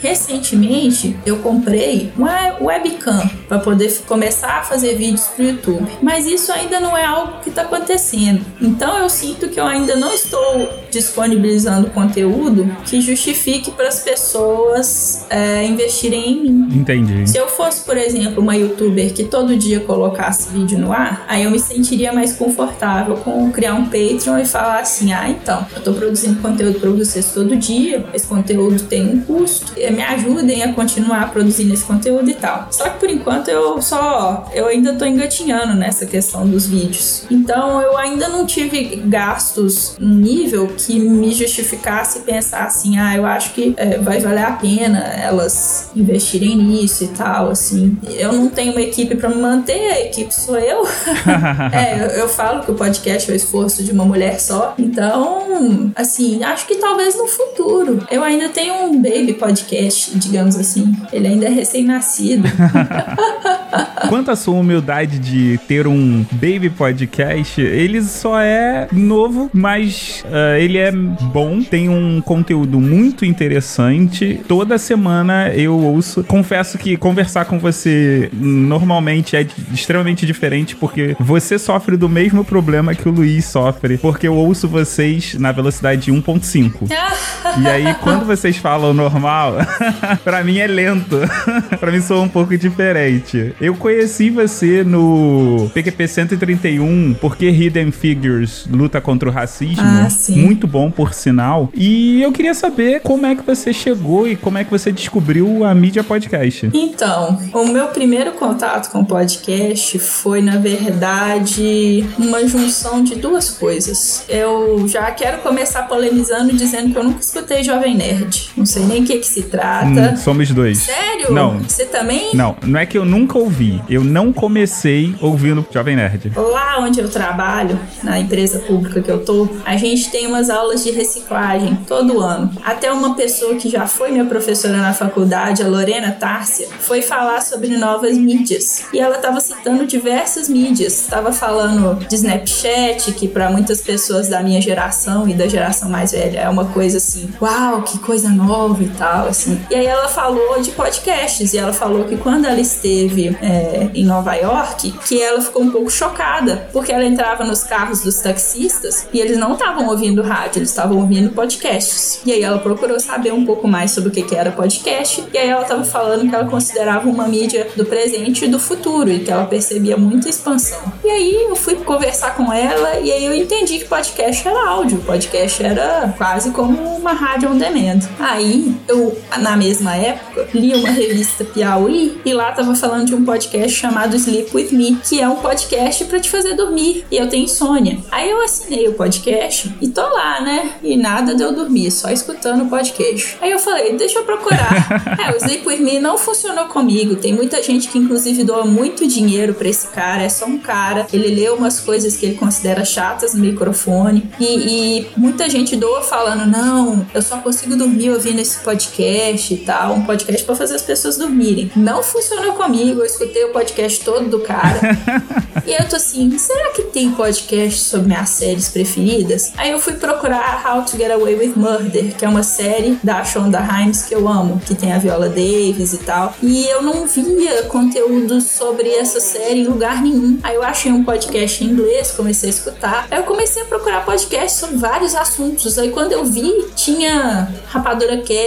Recentemente, eu comprei uma webcam para poder começar a fazer vídeos para o YouTube. Mas isso ainda não é algo que está acontecendo. Então, eu sinto que eu ainda não estou disponibilizando conteúdo que justifique para as pessoas é, investirem em mim. Entendi. Se eu fosse, por exemplo, uma youtuber que todo dia colocasse vídeo no ar, aí eu me sentiria mais confortável com criar um Patreon e falar assim: ah, então, eu tô produzindo conteúdo para vocês todo dia, esse conteúdo tem um custo, me ajudem a continuar produzindo esse conteúdo e tal. Só que por enquanto eu só, eu ainda tô engatinhando nessa questão dos vídeos. Então eu ainda não tive gastos num nível que me justificasse pensar assim, ah, eu acho que é, vai valer a pena elas investirem nisso e tal, assim. Eu não tenho uma equipe para me manter, a equipe sou eu. é, eu, eu falo que o podcast é o esforço de uma mulher só. Então, assim, acho que talvez no futuro. Eu ainda tenho um baby podcast, digamos assim. Ele ainda é recém-nascido. Quanto à sua humildade de ter um baby podcast, ele só é novo, mas uh, ele é bom, tem um conteúdo muito interessante. Toda semana eu ouço. Confesso que conversar com você normalmente é extremamente diferente, porque você sofre do mesmo problema que o Luiz sofre, porque eu ouço vocês na velocidade de 1.5. e aí, quando vocês falam normal, para mim é lento. para mim soa um pouco diferente. Eu conheci você no PQP 131 porque Hidden Figures luta contra o racismo. Ah, sim. Muito bom, por sinal. E eu queria saber como é que você chegou e como é que você descobriu a mídia podcast. Então, o meu primeiro contato com podcast foi, na verdade, uma junção de duas coisas. Eu já quero começar polemizando dizendo que eu nunca escutei Jovem Nerd. Não sei nem o que, que se trata. Hum, somos dois. Sério? Não. Você também? Não, não é que eu nunca ouvi. Eu não comecei ouvindo Jovem Nerd. Lá onde eu trabalho, na empresa pública que eu tô, a gente tem umas aulas de reciclagem todo ano. Até uma pessoa que já foi minha professora na faculdade, a Lorena Tárcia, foi falar sobre novas mídias. E ela estava citando diversas mídias. Estava falando de Snapchat, que para muitas pessoas da minha geração e da geração mais velha é uma coisa assim, uau, que coisa nova e tal, assim. E aí ela falou de podcasts e ela falou que quando ela esteve é, em Nova York, que ela ficou um pouco chocada, porque ela entrava nos carros dos taxistas e eles não estavam ouvindo rádio, eles estavam ouvindo podcasts. E aí ela procurou saber um pouco mais sobre o que, que era podcast, e aí ela estava falando que ela considerava uma mídia do presente e do futuro, e que ela percebia muita expansão. E aí eu fui conversar com ela, e aí eu entendi que podcast era áudio, podcast era quase como uma rádio on demand. Aí eu, na mesma época, li uma revista Piauí, e lá tava falando de um podcast chamado Sleep With Me, que é um podcast para te fazer dormir, e eu tenho insônia. Aí eu assinei o podcast e tô lá, né? E nada de eu dormir, só escutando o podcast. Aí eu falei, deixa eu procurar. é, o Sleep With Me não funcionou comigo. Tem muita gente que, inclusive, doa muito dinheiro pra esse cara. É só um cara. Ele lê umas coisas que ele considera chatas no microfone. E, e muita gente doa falando: não, eu só consigo dormir ouvindo esse podcast e tal. Um podcast para fazer as pessoas dormirem. Não funcionou comigo. Eu escutei o podcast todo do cara. e eu tô assim, será que tem podcast sobre minhas séries preferidas? Aí eu fui procurar How to Get Away with Murder, que é uma série da Shonda Rhimes que eu amo, que tem a Viola Davis e tal. E eu não via conteúdo sobre essa série em lugar nenhum. Aí eu achei um podcast em inglês, comecei a escutar. Aí eu comecei a procurar podcast sobre vários assuntos. Aí quando eu vi, tinha Rapadura Cast,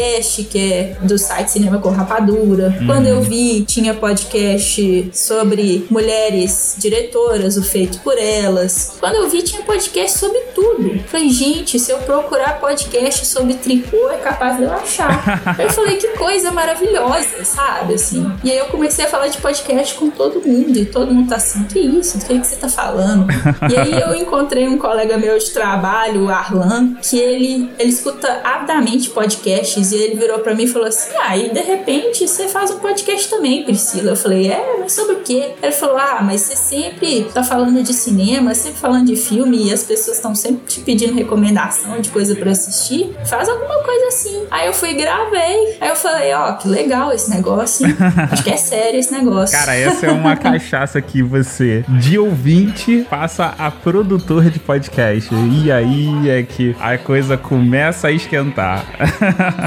que é do site Cinema com Rapadura. Hum. Quando eu vi, tinha podcast sobre mulheres diretoras, o feito por elas. Quando eu vi, tinha podcast sobre tudo. Falei, gente, se eu procurar podcast sobre tricô, é capaz de eu achar. eu falei, que coisa maravilhosa, sabe? Assim. E aí eu comecei a falar de podcast com todo mundo. E todo mundo tá assim, que isso? O que, é que você tá falando? e aí eu encontrei um colega meu de trabalho, o Arlan, que ele, ele escuta avidamente podcasts. E ele virou para mim e falou assim: Ah, e de repente você faz um podcast também, Priscila. Eu falei, é, mas sobre o quê? Ele falou, ah, mas você sempre tá falando de cinema, sempre falando de filme e as pessoas estão sempre te pedindo recomendação de coisa para assistir. Faz alguma coisa assim. Aí eu fui e gravei. Aí eu falei, ó, oh, que legal esse negócio. Hein? Acho que é sério esse negócio. Cara, essa é uma cachaça que você, de ouvinte, passa a produtor de podcast. E aí é que a coisa começa a esquentar.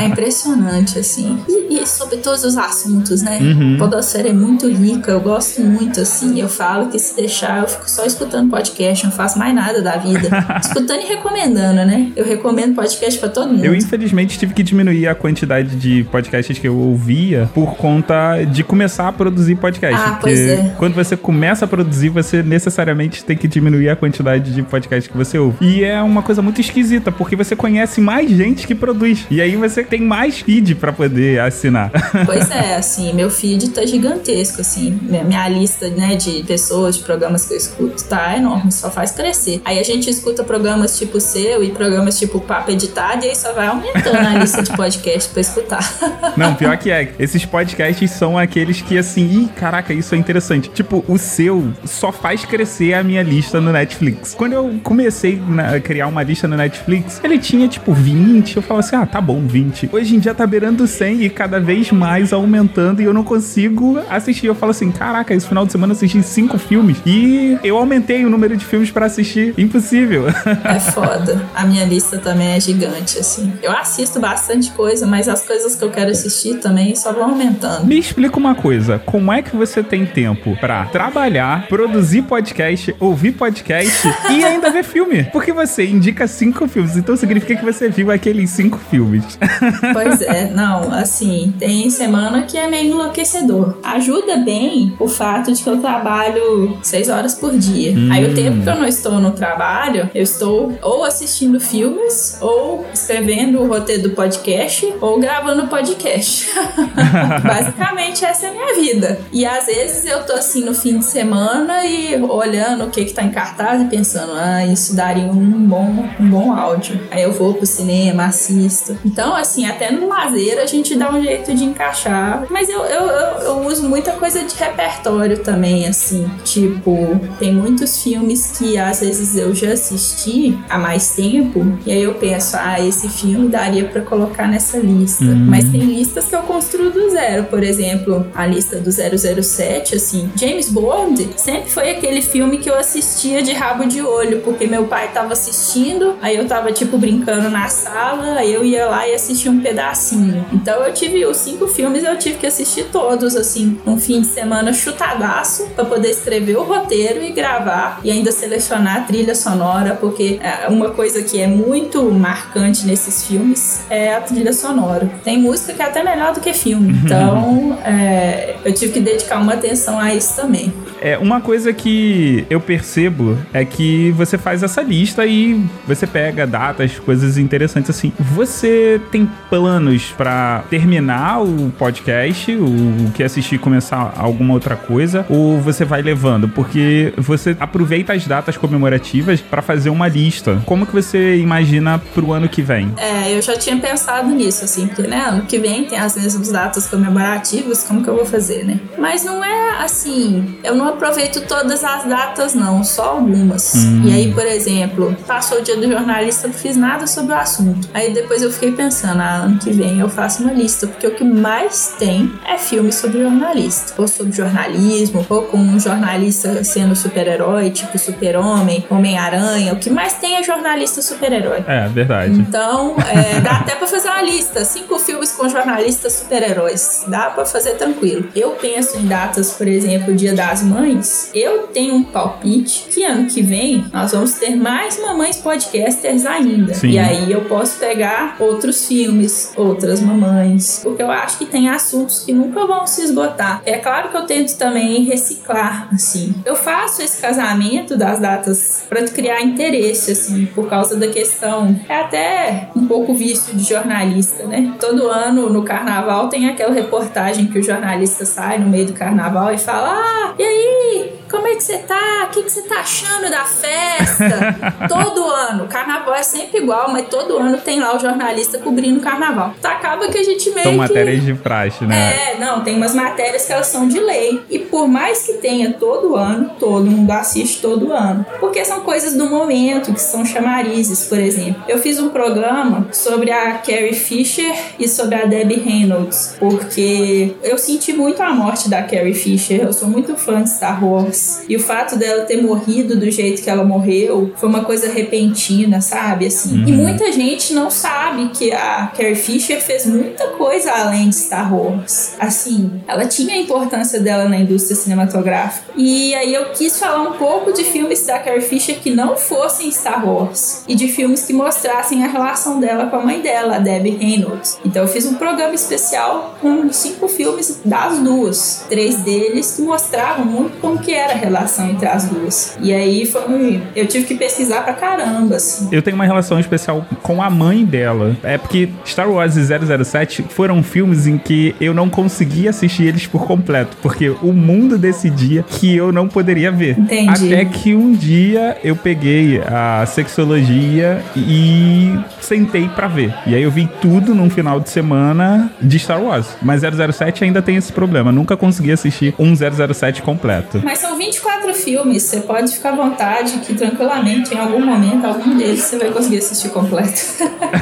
É impressionante, assim. E, e sobre todos os assuntos, né? Uhum. Podosfera é muito rica, eu gosto muito, assim. Eu falo que se deixar, eu fico só escutando podcast, não faço mais nada da vida. escutando e recomendando, né? Eu recomendo podcast para todo mundo. Eu, infelizmente, tive que diminuir a quantidade de podcasts que eu ouvia por conta de começar a produzir podcast. Ah, pois é. quando você começa a produzir, você necessariamente tem que diminuir a quantidade de podcasts que você ouve. E é uma coisa muito esquisita, porque você conhece mais gente que produz. E aí você tem mais feed para poder assinar. Pois é, assim, meu feed tá gigantesco, assim. Minha lista, né, de pessoas, de programas que eu escuto tá enorme, só faz crescer. Aí a gente escuta programas tipo seu e programas tipo Papo Editado e aí só vai aumentando a lista de podcasts pra escutar. Não, pior que é. Esses podcasts são aqueles que, assim, ih, caraca, isso é interessante. Tipo, o seu só faz crescer a minha lista no Netflix. Quando eu comecei a criar uma lista no Netflix, ele tinha, tipo, 20. Eu falava assim, ah, tá bom, 20. Hoje em dia tá beirando 100 e cada vez mais aumentando e eu não consigo assistir. Eu falo assim, caraca, esse final de semana eu assisti cinco filmes e eu aumentei o número de filmes para assistir. Impossível. É foda. A minha lista também é gigante, assim. Eu assisto bastante coisa, mas as coisas que eu quero assistir também só vão aumentando. Me explica uma coisa, como é que você tem tempo para trabalhar, produzir podcast, ouvir podcast e ainda ver filme? Porque você indica cinco filmes, então significa que você viu aqueles cinco filmes. Pois é, não, assim, tem semana que é meio enlouquecedor. Ajuda bem o fato de que eu trabalho seis horas por dia. Hum. Aí o tempo que eu não estou no trabalho, eu estou ou assistindo filmes, ou escrevendo o roteiro do podcast, ou gravando podcast. Basicamente essa é a minha vida. E às vezes eu tô assim no fim de semana e olhando o que que tá em cartaz e pensando, ah, isso daria um bom, um bom áudio. Aí eu vou pro cinema, assisto. Então, assim, até no lazer a gente dá um jeito de encaixar. Mas eu, eu, eu, eu uso muita coisa de repertório também, assim. Tipo, tem muitos filmes que às vezes eu já assisti há mais tempo. E aí eu penso, ah, esse filme daria para colocar nessa lista. Uhum. Mas tem listas que eu construo do zero. Por exemplo, a lista do 007, assim. James Bond sempre foi aquele filme que eu assistia de rabo de olho, porque meu pai tava assistindo, aí eu tava, tipo, brincando na sala, aí eu ia lá e assistia um pedacinho. Então eu tive os cinco filmes, eu tive que assistir todos, assim, um fim de semana chutadaço, para poder escrever o roteiro e gravar, e ainda selecionar a trilha sonora, porque é, uma coisa que é muito marcante nesses filmes é a trilha sonora. Tem música que é até melhor do que filme, então é, eu tive que dedicar uma atenção a isso também. É, uma coisa que eu percebo é que você faz essa lista e você pega datas, coisas interessantes assim. Você tem planos para terminar o podcast, o que assistir começar alguma outra coisa, ou você vai levando? Porque você aproveita as datas comemorativas para fazer uma lista. Como que você imagina pro ano que vem? É, eu já tinha pensado nisso, assim, porque, né, ano que vem tem as mesmas datas comemorativas, como que eu vou fazer, né? Mas não é assim, eu não aproveito todas as datas, não, só algumas. Hum. E aí, por exemplo, passou o dia do jornalista, não fiz nada sobre o assunto. Aí depois eu fiquei pensando, ano que vem eu faço uma lista, porque o que mais tem é filme sobre jornalista, ou sobre jornalismo, ou com um jornalista sendo super-herói, tipo Super-Homem, Homem-Aranha. O que mais tem é jornalista super-herói. É, verdade. Então, é, dá até pra fazer uma lista: cinco filmes com jornalistas super-heróis. Dá pra fazer tranquilo. Eu penso em datas, por exemplo, Dia das Mães. Eu tenho um palpite que ano que vem nós vamos ter mais mamães podcasters ainda. Sim. E aí eu posso pegar outros filmes, outras mamães, porque eu acho que tem assuntos que nunca vão se esgotar. É claro que eu tento também reciclar, assim. Eu faço esse casamento das datas para criar interesse, assim, por causa da questão. É até um pouco vício de jornalista, né? Todo ano no carnaval tem aquela reportagem que o jornalista sai no meio do carnaval e fala: Ah, e aí? Como é que você tá? O que, que você tá achando da festa? todo ano. Carnaval é sempre igual, mas todo ano tem lá o jornalista cobrindo carnaval. Então acaba que a gente meio São que... matérias de praxe, né? É, não, tem umas matérias que elas são de lei. E por mais que tenha todo ano, todo mundo assiste todo ano. Porque são coisas do momento, que são chamarizes, por exemplo. Eu fiz um programa sobre a Carrie Fisher e sobre a Debbie Reynolds, porque eu senti muito a morte da Carrie Fisher. Eu sou muito fã de Star Wars. E o fato dela ter morrido do jeito que ela morreu foi uma coisa repentina, sabe? Assim. Uhum. E muita gente não sabe que a Carrie Fisher fez muita coisa além de Star Wars. Assim, ela tinha a importância dela na indústria cinematográfica. E aí eu quis falar um pouco de filmes da Carrie Fisher que não fossem Star Wars e de filmes que mostrassem a relação dela com a mãe dela, a Debbie Reynolds. Então eu fiz um programa especial com cinco filmes das duas, três deles que mostravam muito como que era a relação entre as duas. E aí foi. Eu tive que pesquisar pra caramba, assim. Eu tenho uma relação especial com a mãe dela. É porque Star Wars e 007 foram filmes em que eu não conseguia assistir eles por completo. Porque o mundo decidia que eu não poderia ver. Entendi. Até que um dia eu peguei a sexologia e sentei para ver. E aí eu vi tudo num final de semana de Star Wars. Mas 007 ainda tem esse problema. Nunca consegui assistir um 007 completo. Mas são 24 filmes, você pode ficar à vontade que tranquilamente, em algum momento, algum deles você vai conseguir assistir completo.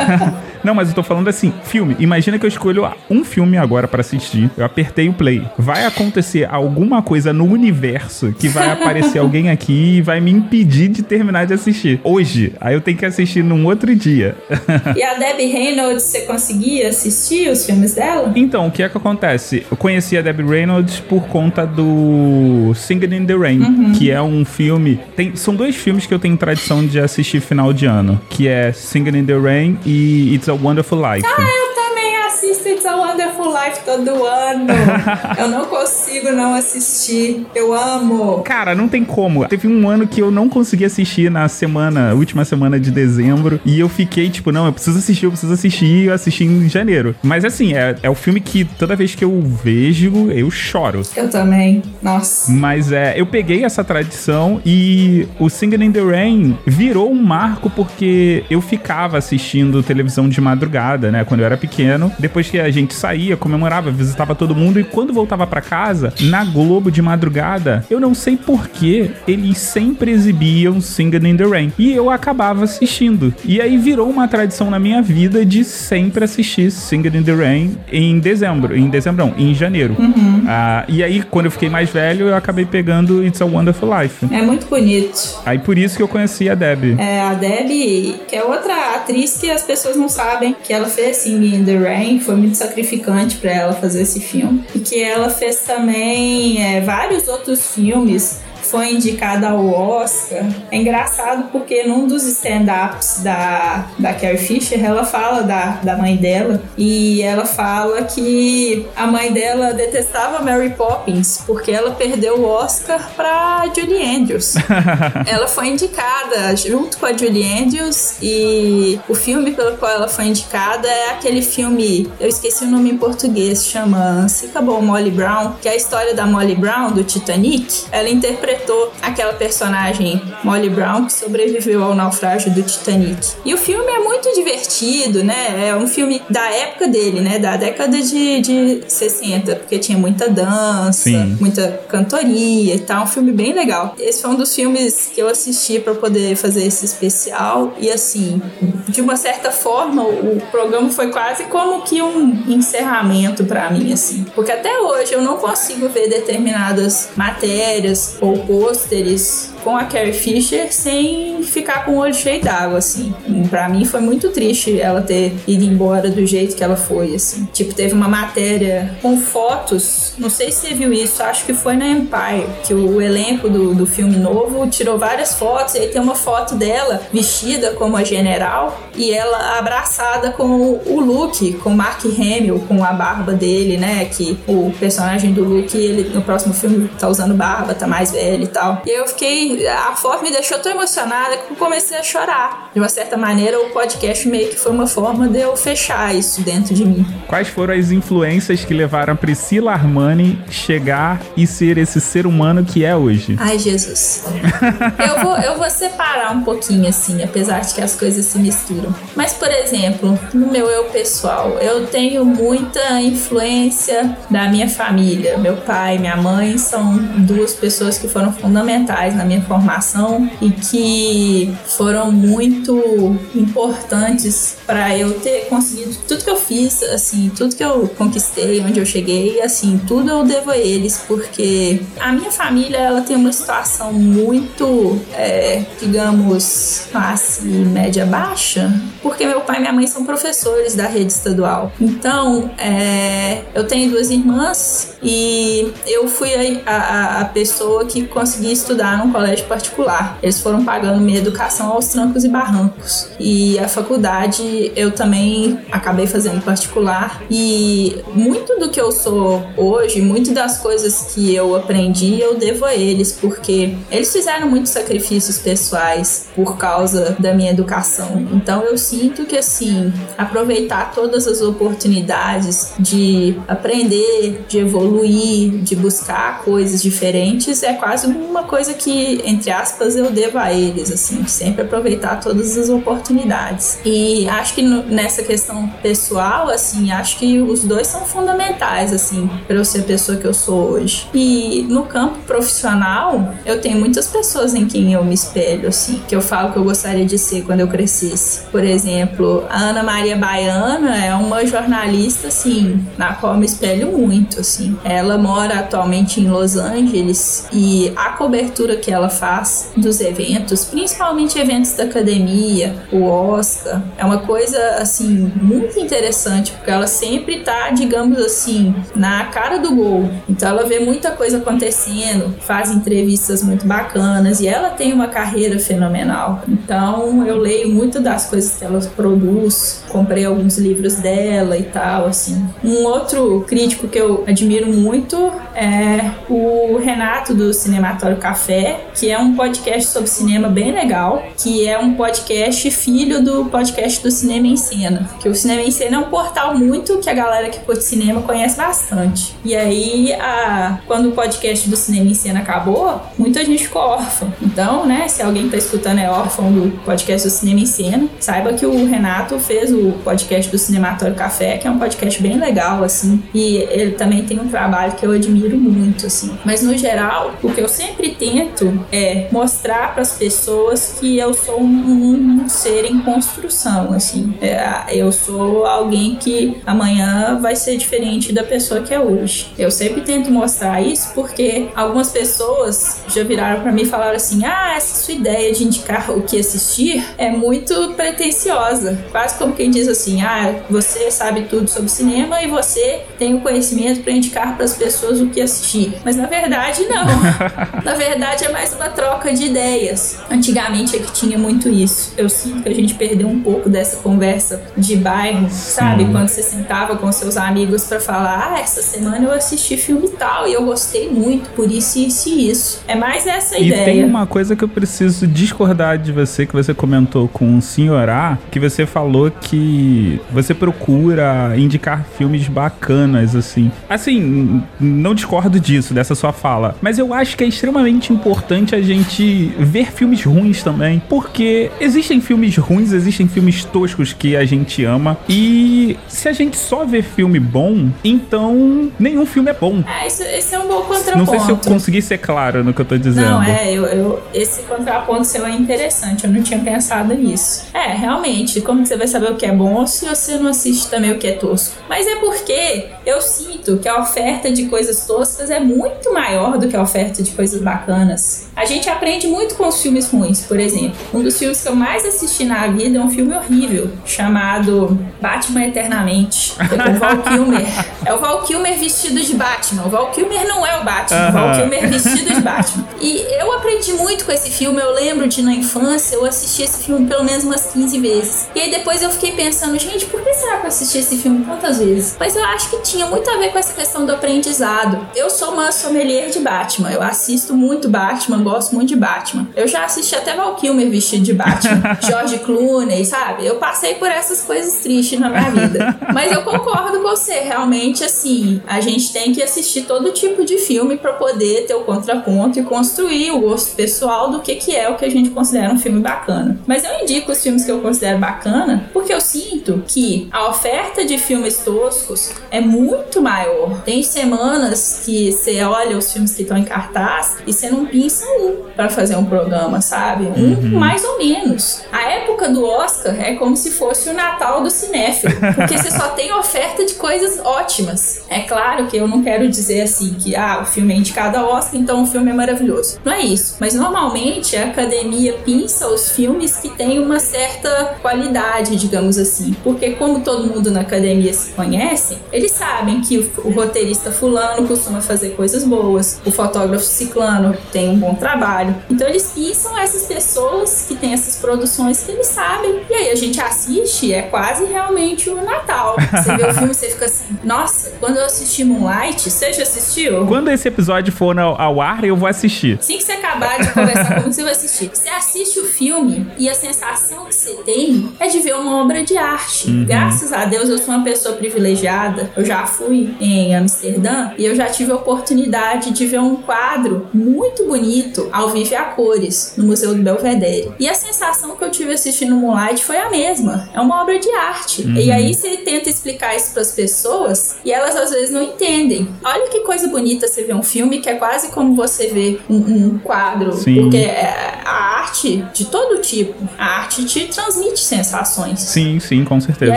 Não, mas eu tô falando assim, filme. Imagina que eu escolho um filme agora para assistir. Eu apertei o play. Vai acontecer alguma coisa no universo que vai aparecer alguém aqui e vai me impedir de terminar de assistir. Hoje. Aí eu tenho que assistir num outro dia. e a Debbie Reynolds, você conseguia assistir os filmes dela? Então, o que é que acontece? Eu conheci a Debbie Reynolds por conta do Singing in the Rain, uhum. que é um filme. Tem, são dois filmes que eu tenho tradição de assistir final de ano, que é Singing in the Rain e It's a Wonderful Life. Ah, eu também assisto It's a Wonderful Life todo ano. eu não consigo não assistir. Eu amo. Cara, não tem como. Teve um ano que eu não consegui assistir na semana, última semana de dezembro, e eu fiquei tipo, não, eu preciso assistir, eu preciso assistir, e eu assisti em janeiro. Mas assim, é, é o filme que toda vez que eu vejo, eu choro. Eu também. Nossa. Mas é, eu peguei essa tradição e o Singing in the Rain virou um marco porque eu ficava assistindo televisão de madrugada, né, quando eu era pequeno. Depois que a gente saía, comemorava, visitava todo mundo e quando voltava para casa, na Globo de madrugada, eu não sei porquê, eles sempre exibiam Singing in the Rain. E eu acabava assistindo. E aí virou uma tradição na minha vida de sempre assistir Singing in the Rain em dezembro. Em dezembro, não, em janeiro. Uhum. Ah, e aí, quando eu fiquei mais velho, eu acabei pegando It's a Wonderful Life. É muito bonito. Aí por isso que eu conheci a Debbie. É, a Debbie, que é outra atriz que as pessoas não sabem que ela fez Singing in the Rain, foi muito sacrificante para ela fazer esse filme. E que ela fez também é, vários outros filmes foi indicada ao Oscar. É engraçado porque num dos stand-ups da, da Carrie Fisher, ela fala da, da mãe dela e ela fala que a mãe dela detestava Mary Poppins porque ela perdeu o Oscar pra Julie Andrews. ela foi indicada junto com a Julie Andrews e o filme pelo qual ela foi indicada é aquele filme, eu esqueci o nome em português, chama Se Acabou Molly Brown, que é a história da Molly Brown do Titanic. Ela interpretou interpretou aquela personagem Molly Brown que sobreviveu ao naufrágio do Titanic. E o filme é muito divertido, né? É um filme da época dele, né? Da década de, de 60, porque tinha muita dança, Sim. muita cantoria e tal. Um filme bem legal. Esse foi um dos filmes que eu assisti para poder fazer esse especial. E assim, de uma certa forma, o programa foi quase como que um encerramento para mim, assim. Porque até hoje eu não consigo ver determinadas matérias ou pôsteres com a Carrie Fisher sem ficar com o olho cheio d'água, assim. Para mim foi muito triste ela ter ido embora do jeito que ela foi, assim. Tipo, teve uma matéria com fotos, não sei se você viu isso, acho que foi na Empire, que o elenco do, do filme novo tirou várias fotos, e aí tem uma foto dela vestida como a general e ela abraçada com o Luke, com o Mark Hamill, com a barba dele, né? Que o personagem do Luke, ele no próximo filme tá usando barba, tá mais velho e tal. E eu fiquei a foto me deixou tão emocionada que eu comecei a chorar. De uma certa maneira, o podcast meio que foi uma forma de eu fechar isso dentro de mim. Quais foram as influências que levaram a Priscila Armani chegar e ser esse ser humano que é hoje? Ai, Jesus. eu, vou, eu vou separar um pouquinho, assim, apesar de que as coisas se misturam. Mas, por exemplo, no meu eu pessoal, eu tenho muita influência da minha família. Meu pai e minha mãe são duas pessoas que foram fundamentais na minha formação e que foram muito importantes para eu ter conseguido tudo que eu fiz, assim, tudo que eu conquistei, onde eu cheguei, assim, tudo eu devo a eles, porque a minha família ela tem uma situação muito, é, digamos, classe média baixa, porque meu pai e minha mãe são professores da rede estadual. Então, é, eu tenho duas irmãs e eu fui a, a, a pessoa que consegui estudar num colégio particular. Eles foram pagando minha educação aos trancos e barrancos. E a faculdade eu também acabei fazendo particular. E muito do que eu sou hoje, muito das coisas que eu aprendi, eu devo a eles, porque eles fizeram muitos sacrifícios pessoais por causa da minha educação. Então eu sinto que assim, aproveitar todas as oportunidades de aprender, de evoluir, de buscar coisas diferentes é quase uma coisa que, entre aspas, eu devo a eles, assim, sempre aproveitar todas as oportunidades. E acho que no, nessa questão pessoal, assim, acho que os dois são fundamentais, assim, para eu ser a pessoa que eu sou hoje. E no campo profissional, eu tenho muitas pessoas em quem eu me espelho, assim, que eu falo que eu gostaria de ser quando eu crescesse. Por exemplo, a Ana Maria Baiana é uma jornalista, assim, na qual eu me espelho muito, assim. Ela mora atualmente em Los Angeles e a cobertura que ela faz dos eventos, principalmente eventos da academia, o Oscar, é uma coisa, assim, muito interessante, porque ela sempre tá, digamos assim, na cara do gol. Então ela vê muita coisa acontecendo, faz entrevistas muito bacanas e ela tem uma carreira fenomenal. Então eu leio muito das coisas que ela produz, comprei alguns livros dela e tal, assim. Um outro crítico que eu admiro muito é o Renato do Cinematório Café, que é um podcast sobre cinema bem legal, que é um podcast filho do podcast do Cinema em Cena, que o Cinema em Cena é um portal muito que a galera que curte cinema conhece bastante. E aí, a, quando o podcast do Cinema em Cena acabou, muita gente ficou órfã. Então, né, se alguém tá escutando é órfão do podcast do Cinema em Cena, saiba que o Renato fez o podcast do Cinematório Café, que é um podcast bem legal, assim, e ele também tem um trabalho que eu admiro muito, assim. Mas no geral, o que eu sempre tento é mostrar para as pessoas que eu sou um, um, ser em construção, assim. É, eu sou alguém que amanhã vai ser diferente da pessoa que é hoje. Eu sempre tento mostrar isso porque algumas pessoas já viraram para mim e falaram assim: ah, essa sua ideia de indicar o que assistir é muito pretensiosa. Quase como quem diz assim: ah, você sabe tudo sobre cinema e você tem o conhecimento para indicar para as pessoas o que assistir. Mas na verdade, não. na verdade, é mais uma troca de ideias. Antigamente é que tinha muito isso. Eu sinto que a gente perdeu um pouco dessa conversa de bairro, sabe? Quando você sentava com seus amigos para falar, ah, essa semana eu assisti filme tal e eu gostei muito, por isso, isso e isso. É mais essa e ideia. E tem uma coisa que eu preciso discordar de você, que você comentou com o senhor A, que você falou que você procura indicar filmes bacanas, assim. Assim, não discordo disso, dessa sua fala, mas eu acho que é extremamente importante a gente ver filmes ruins também, porque existem filmes ruins, existem filmes toscos que a gente ama, e se a gente só vê filme bom, então nenhum filme é bom. É, isso, esse é um bom contraponto. Não sei se eu consegui ser claro no que eu tô dizendo. Não, é, eu, eu, esse contraponto seu é interessante, eu não tinha pensado nisso. É, realmente, como você vai saber o que é bom se você não assiste também o que é tosco? Mas é porque eu sinto que a oferta de coisas toscas é muito maior do que a oferta de coisas bacanas. A gente aprende muito com os filmes ruins, por exemplo. Um dos filmes que eu mais assisti na vida é um filme horrível, chamado Batman Eternamente, é o Val Kilmer. É o Val Kilmer vestido de Batman. O Val Kilmer não é o Batman, o Val Kilmer vestido de Batman. E eu aprendi muito com esse filme, eu lembro de na infância eu assisti esse filme pelo menos umas 15 vezes. E aí depois eu fiquei pensando, gente, por que será que eu assisti esse filme tantas vezes? Mas eu acho que tinha muito a ver com essa questão do aprendizado. Eu sou uma sommelier de Batman, eu assisto muito Batman, gosto muito de Batman. Eu já assisti até Val Kilmer vestido de Batman, George Clooney, sabe? Eu passei por essas coisas tristes na minha vida. Mas eu concordo com você, realmente assim, a gente tem que assistir todo tipo de filme para poder ter o contraponto e construir o gosto pessoal do que, que é o que a gente considera um filme bacana. Mas eu indico os filmes que eu considero bacana porque eu sinto que a oferta de filmes toscos é muito maior. Tem semanas que você olha os filmes que estão em cartaz e você não pinça um para fazer um programa, sabe? Um uhum. mais ou menos. A época do Oscar é como se fosse o Natal do cinéfilo, porque você só tem oferta de coisas ótimas. É claro que eu não quero dizer assim que ah, o filme é indicado ao Oscar, então o filme é maravilhoso. Não é isso. Mas normalmente a academia pinça os filmes que têm uma certa qualidade, digamos assim. Porque como todo mundo na academia se conhece, eles sabem que o, o roteirista fulano costuma fazer coisas boas, o fotógrafo ciclano tem um bom trabalho. Então eles pisam essas pessoas que têm essas produções que eles sabem. E aí a gente assiste, é quase realmente o Natal. Você vê o filme, você fica assim, nossa, quando eu assisti Moonlight, você já assistiu? Quando esse episódio for ao, ao ar, eu vou assistir. Assim que você acabar de conversar comigo, você vai assistir. Você assiste o filme e a sensação que você tem é de ver uma obra de arte. Uhum. Graças a Deus eu sou uma pessoa privilegiada. Eu já fui em Amsterdã e eu já tive a oportunidade de ver um quadro muito bonito ao vivo a cores no Museu do Belvedere. E a sensação que eu tive assistindo Moonlight foi a mesma. É uma obra de arte. Uhum. E aí você tenta explicar isso para as pessoas e elas às vezes não entendem. Olha que coisa bonita você ver um filme que é quase como você ver um, um quadro, Sim. porque é, a arte de todo tipo, a arte te transmite sensações. Sim, sim, com certeza. E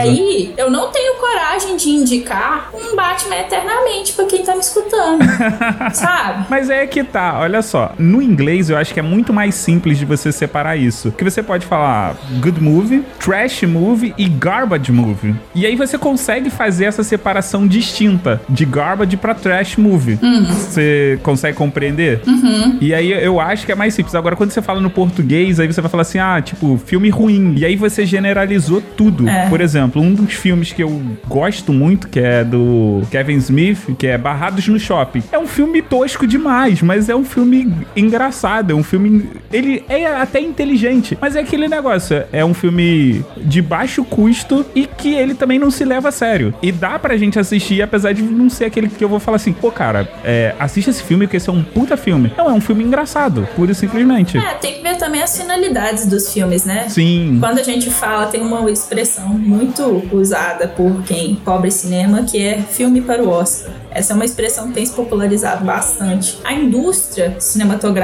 aí, eu não tenho coragem de indicar um Batman eternamente para quem tá me escutando, sabe? Mas é que tá, olha só, no inglês eu acho que é muito mais simples de você separar isso, que você pode falar good movie, trash movie e garbage movie. E aí você consegue fazer essa separação distinta de garbage para trash movie. Uhum. Você consegue compreender? Uhum. E aí eu acho que é mais simples. Agora, quando você fala no português, aí você vai falar assim, ah, tipo, filme ruim. E aí você generalizou tudo. É. Por exemplo, um dos filmes que eu gosto muito, que é do Kevin Smith, que é Barrados no Shopping. É um filme tosco demais, mas é um filme engraçado. É um filme. Ele é até inteligente, mas é aquele negócio. É um filme de baixo custo e que ele também não se leva a sério. E dá pra gente assistir, apesar de não ser aquele que eu vou falar assim, pô, cara, é, assiste esse filme, porque esse é um puta filme. Não, é um filme engraçado, pura e simplesmente. É, tem que ver também as finalidades dos filmes, né? Sim. Quando a gente fala, tem uma expressão muito usada por quem cobre cinema, que é filme para o Oscar. Essa é uma expressão que tem se popularizado bastante. A indústria cinematográfica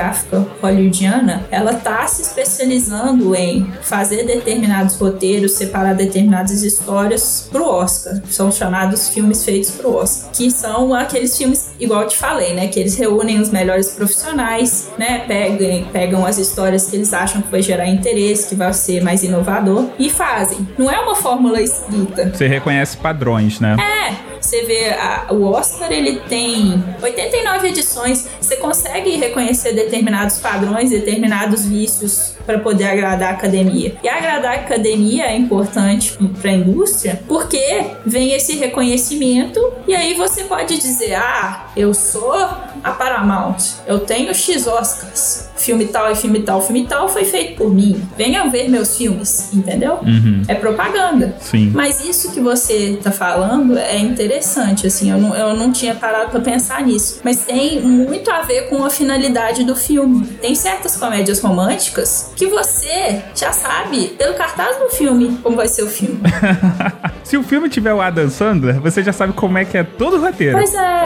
hollywoodiana, ela tá se especializando em fazer determinados roteiros, separar determinadas histórias pro Oscar. São chamados filmes feitos pro Oscar, que são aqueles filmes, igual eu te falei, né, que eles reúnem os melhores profissionais, né, pegam, pegam as histórias que eles acham que vai gerar interesse, que vai ser mais inovador e fazem. Não é uma fórmula escrita. Você reconhece padrões, né? É, Você vê a, o Oscar, ele tem 89 edições. Você consegue reconhecer determinados padrões, determinados vícios para poder agradar a academia. E agradar a academia é importante para a indústria porque vem esse reconhecimento e aí você pode dizer: "Ah, eu sou a Paramount, eu tenho X Oscars, filme tal e filme tal, filme tal foi feito por mim. Venham ver meus filmes, entendeu? Uhum. É propaganda. Sim. Mas isso que você tá falando é interessante, assim, eu não, eu não tinha parado para pensar nisso. Mas tem muito a ver com a finalidade do filme. Tem certas comédias românticas que você já sabe, pelo cartaz do filme, como vai ser o filme. Se o filme tiver o Adam Sandler, você já sabe como é que é todo o roteiro. Pois é.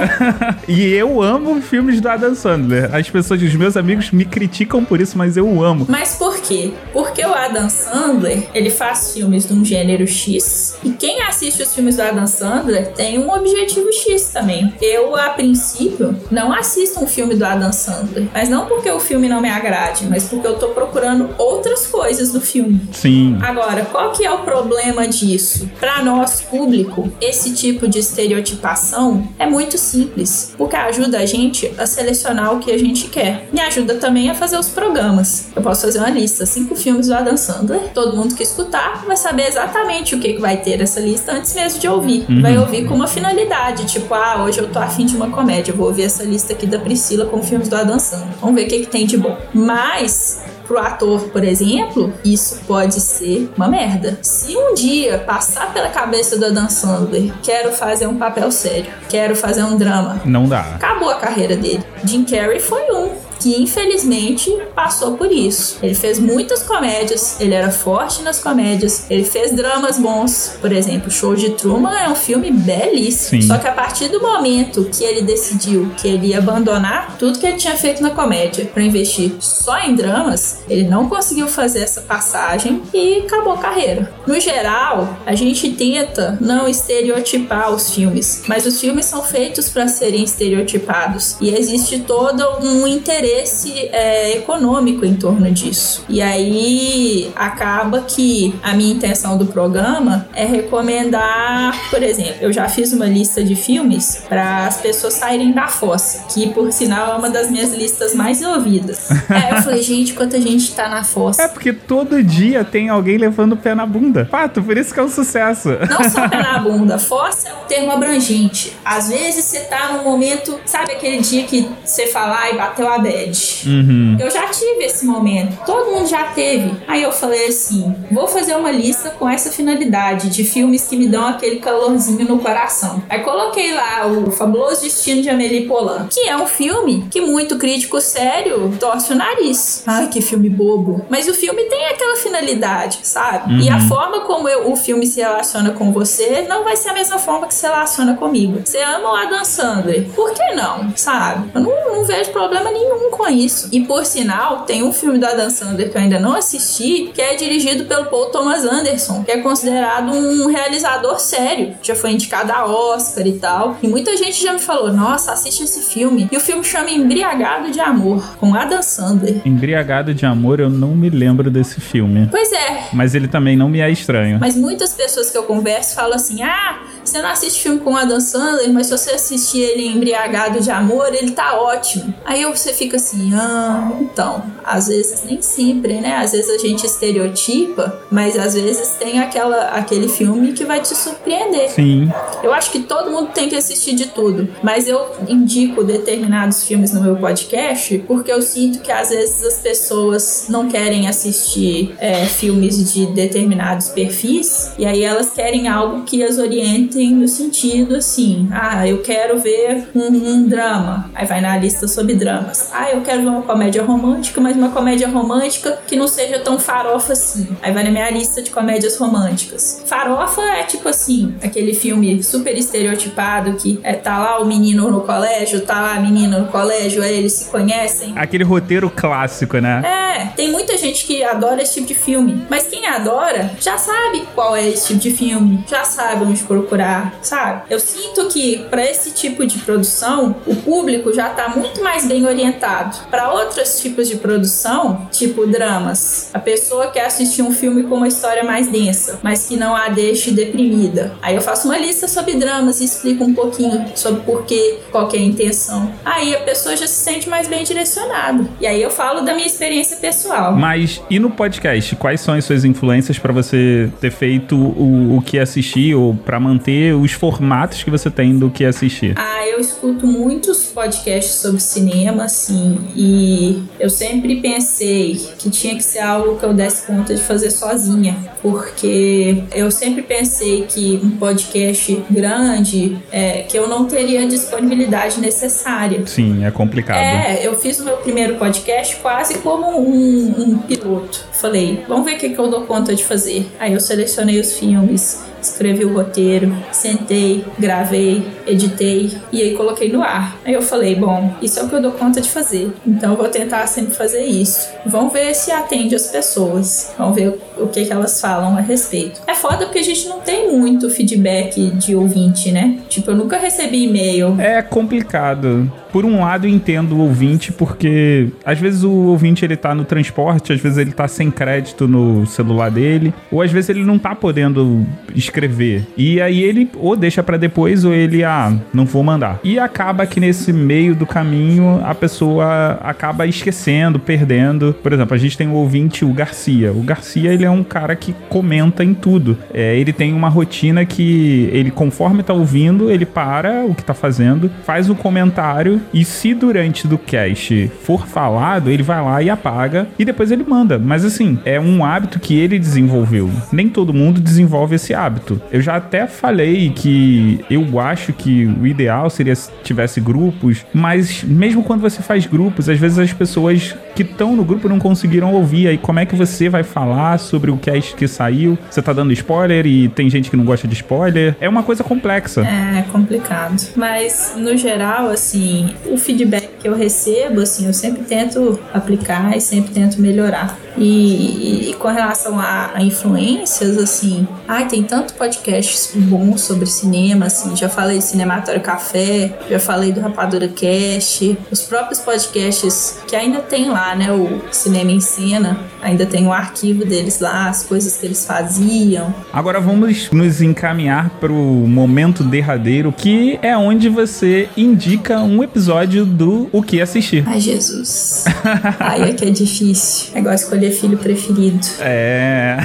e eu amo filmes do Adam Sandler. As pessoas, os meus amigos me criticam por isso, mas eu amo. Mas por quê? Porque o Adam Sandler, ele faz filmes de um gênero X, e quem assiste os filmes do Adam Sandler tem um objetivo X também. Eu, a princípio, não assisto um filme do Adam Sandler, mas não porque o filme não me agrade, mas porque eu tô procurando outras coisas do filme. Sim. Agora, qual que é o problema disso? Para nós, público, esse tipo de estereotipação é muito simples, porque ajuda a gente a selecionar o que a gente quer. Me ajuda também a fazer os programas. Eu posso fazer uma lista, cinco filmes do Adam Sandler. Todo mundo que escutar vai saber exatamente o que, vai ter nessa lista antes mesmo de ouvir. Uhum. Vai ouvir com uma finalidade, tipo, ah, hoje eu tô afim de uma comédia, vou ouvir essa lista aqui da Priscila com filmes do Adam Sandler. Vamos ver o que, que tem de bom. Mas pro ator, por exemplo, isso pode ser uma merda. Se um dia passar pela cabeça do Adam Sandler, quero fazer um papel sério, quero fazer um drama, Não dá. acabou a carreira dele. Jim Carrey foi um que infelizmente passou por isso. Ele fez muitas comédias, ele era forte nas comédias, ele fez dramas bons. Por exemplo, Show de Truman é um filme belíssimo. Sim. Só que a partir do momento que ele decidiu que ele ia abandonar tudo que ele tinha feito na comédia para investir só em dramas, ele não conseguiu fazer essa passagem e acabou a carreira. No geral, a gente tenta não estereotipar os filmes, mas os filmes são feitos para serem estereotipados e existe todo um interesse é, econômico em torno disso. E aí acaba que a minha intenção do programa é recomendar, por exemplo, eu já fiz uma lista de filmes para as pessoas saírem da fossa, que por sinal é uma das minhas listas mais ouvidas. é, eu falei, gente, quanta gente tá na fossa. É porque todo dia tem alguém levando o pé na bunda. Fato, por isso que é um sucesso. Não só pé na bunda, fossa é um termo abrangente. Às vezes você tá num momento, sabe aquele dia que você falar e bateu a Uhum. Eu já tive esse momento, todo mundo já teve. Aí eu falei assim: vou fazer uma lista com essa finalidade de filmes que me dão aquele calorzinho no coração. Aí coloquei lá o Fabuloso Destino de Amélie Poulain, que é um filme que muito crítico sério torce o nariz. Ai, que filme bobo. Mas o filme tem aquela finalidade, sabe? E a forma como eu- o filme se relaciona com você não vai ser a mesma forma que se relaciona comigo. Você ama o Adam Sandler. Por que não? Sabe? Eu não, não vejo problema nenhum com isso. E por sinal, tem um filme do Adam Sandler que eu ainda não assisti, que é dirigido pelo Paul Thomas Anderson, que é considerado um realizador sério. Já foi indicado a Oscar e tal. E muita gente já me falou: nossa, assiste esse filme. E o filme chama Embriagado de Amor, com Adam Sandler. Embriagado de amor, eu não me lembro desse filme. Pois é, Mas ele também não me é estranho. Mas muitas pessoas que eu converso falam assim: ah, você não assiste filme com Adam Sandler, mas se você assistir ele embriagado de amor, ele tá ótimo. Aí você fica assim: ah, então, às vezes nem sempre, né? Às vezes a gente estereotipa, mas às vezes tem aquela, aquele filme que vai te surpreender. Sim. Eu acho que todo mundo tem que assistir de tudo, mas eu indico determinados filmes no meu podcast porque eu sinto que às vezes as pessoas não querem assistir é, filmes de determinados perfis e aí elas querem algo que as orientem no sentido assim: ah, eu quero ver um, um drama, aí vai na lista sobre dramas. Ah, eu quero ver uma comédia romântica, mas uma comédia romântica que não seja tão farofa assim. Aí vai na minha lista de comédias românticas. Farofa é tipo assim, aquele filme super estereotipado que é, tá lá o menino no colégio, tá lá a menina no colégio, aí eles se conhecem. Aquele roteiro clássico, né? É, é. Tem muita gente que adora esse tipo de filme, mas quem adora já sabe qual é esse tipo de filme, já sabe onde procurar, sabe? Eu sinto que para esse tipo de produção, o público já tá muito mais bem orientado. Para outros tipos de produção, tipo dramas, a pessoa quer assistir um filme com uma história mais densa, mas que não a deixe deprimida. Aí eu faço uma lista sobre dramas e explico um pouquinho sobre por quê, qual que é a intenção. Aí a pessoa já se sente mais bem direcionada. E aí eu falo da minha experiência pessoal. Mas e no podcast, quais são as suas influências para você ter feito o, o que assistir ou para manter os formatos que você tem do que assistir? Ah, eu escuto muitos podcasts sobre cinema, assim, e eu sempre pensei que tinha que ser algo que eu desse conta de fazer sozinha, porque eu sempre pensei que um podcast grande, é, que eu não teria a disponibilidade necessária. Sim, é complicado. É, eu fiz o meu primeiro podcast quase como um, um piloto. Falei, vamos ver o que, que eu dou conta de fazer. Aí eu selecionei os filmes, escrevi o roteiro, sentei, gravei, editei e aí coloquei no ar. Aí eu falei, bom, isso é o que eu dou conta de fazer. Então eu vou tentar sempre fazer isso. Vamos ver se atende as pessoas. Vamos ver o que, que elas falam a respeito. É foda porque a gente não tem muito feedback de ouvinte, né? Tipo, eu nunca recebi e-mail. É complicado. Por um lado, eu entendo o ouvinte, porque às vezes o ouvinte ele tá no transporte, às vezes ele tá sem crédito no celular dele, ou às vezes ele não tá podendo escrever. E aí ele ou deixa para depois, ou ele, ah, não vou mandar. E acaba que nesse meio do caminho a pessoa acaba esquecendo, perdendo. Por exemplo, a gente tem o ouvinte, o Garcia. O Garcia, ele é um cara que comenta em tudo. É, ele tem uma rotina que ele, conforme tá ouvindo, ele para o que tá fazendo, faz um comentário e se durante do cast for falado, ele vai lá e apaga e depois ele manda. Mas assim, é um hábito que ele desenvolveu. Nem todo mundo desenvolve esse hábito. Eu já até falei que eu acho que o ideal seria se tivesse grupos, mas mesmo quando você faz grupos, às vezes as pessoas que estão no grupo não conseguiram ouvir. Aí como é que você vai falar sobre o cast que saiu? Você tá dando spoiler e tem gente que não gosta de spoiler. É uma coisa complexa. É complicado. Mas no geral, assim, o feedback que eu recebo, assim, eu sempre tento aplicar e sempre tento melhorar. E, e, com relação a, a, influências, assim, ai, tem tanto podcast bom sobre cinema, assim, já falei do Cinematório Café, já falei do Rapadura Cast, os próprios podcasts que ainda tem lá, né, o Cinema em Cena, ainda tem o arquivo deles lá, as coisas que eles faziam. Agora vamos nos encaminhar para o momento derradeiro, que é onde você indica um episódio do O que assistir. Ai, Jesus. Ai, é que é difícil. É igual escolher filho preferido. É.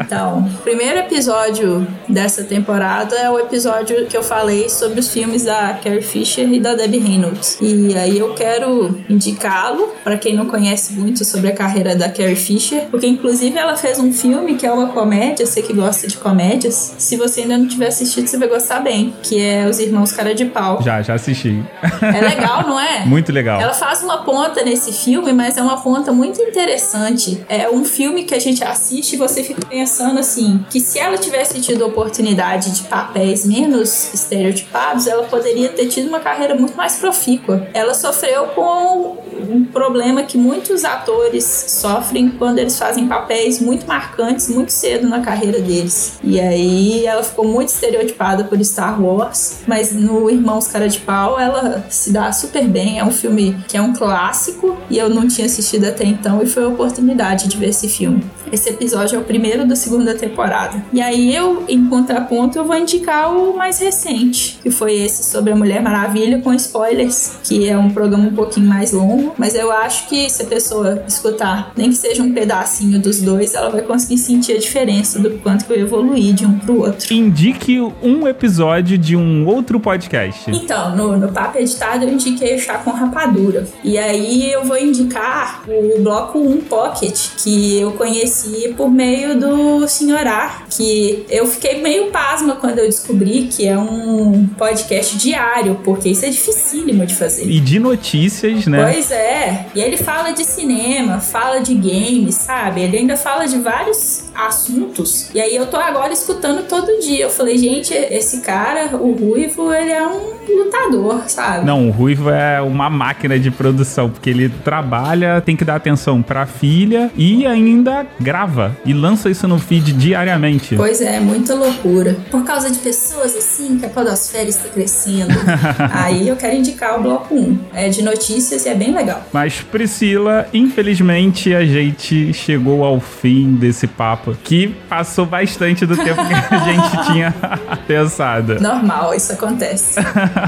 então, primeiro episódio dessa temporada é o episódio que eu falei sobre os filmes da Carrie Fisher e da Debbie Reynolds. E aí eu quero indicá-lo para quem não conhece muito sobre a carreira da Carrie Fisher, porque inclusive ela fez um filme que é uma comédia, você que gosta de comédias. Se você ainda não tiver assistido, você vai gostar bem, que é Os Irmãos Cara de Pau. Já, já assisti. É legal, não é? Muito legal. Ela faz uma ponta nesse filme, mas é uma ponta muito interessante é um filme que a gente assiste e você fica pensando assim, que se ela tivesse tido oportunidade de papéis menos estereotipados, ela poderia ter tido uma carreira muito mais profícua. Ela sofreu com um problema que muitos atores sofrem quando eles fazem papéis muito marcantes muito cedo na carreira deles. E aí ela ficou muito estereotipada por Star Wars, mas no Irmãos Cara de Pau ela se dá super bem. É um filme que é um clássico e eu não tinha assistido até então e foi a oportunidade de ver esse filme. Esse episódio é o primeiro da segunda temporada. E aí eu, em contraponto, eu vou indicar o mais recente, que foi esse sobre a Mulher Maravilha com spoilers, que é um programa um pouquinho mais longo, mas eu acho que se a pessoa escutar, nem que seja um pedacinho dos dois, ela vai conseguir sentir a diferença do quanto que eu evoluí de um pro outro. Indique um episódio de um outro podcast. Então, no, no Papo Editado eu indiquei o Chá com Rapadura. E aí eu vou indicar o bloco 1 Pocket, que eu conheci por meio do Senhorar, que eu fiquei meio pasma quando eu descobri que é um podcast diário, porque isso é dificílimo de fazer. E de notícias, né? Pois é. E ele fala de cinema, fala de games, sabe? Ele ainda fala de vários assuntos. E aí eu tô agora escutando todo dia. Eu falei, gente, esse cara, o Ruivo, ele é um lutador, sabe? Não, o Ruivo é uma máquina de produção, porque ele trabalha, tem que dar atenção pra filha e ainda grava e lança isso no feed diariamente. Pois é, muita loucura. Por causa de pessoas assim que a podosfera está crescendo. Aí eu quero indicar o bloco 1. É de notícias e é bem legal. Mas Priscila, infelizmente a gente chegou ao fim desse papo, que passou bastante do tempo que a gente tinha pensado. Normal, isso acontece.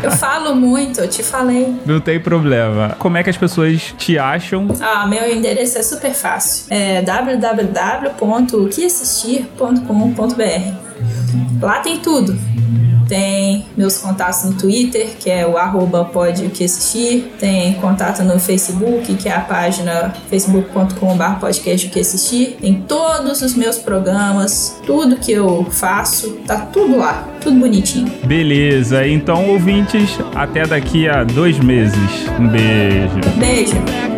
Eu falo muito, eu te falei. Não tem problema. Como é que as pessoas te acham? Ah, meu endereço é super fácil. É www.oqueassistir.com.br. Lá tem tudo. Tem meus contatos no Twitter, que é o arroba pode o que assistir. Tem contato no Facebook, que é a página facebook.com.br podcast o que assistir. Tem todos os meus programas, tudo que eu faço, tá tudo lá, tudo bonitinho. Beleza, então ouvintes, até daqui a dois meses. Um beijo. Beijo.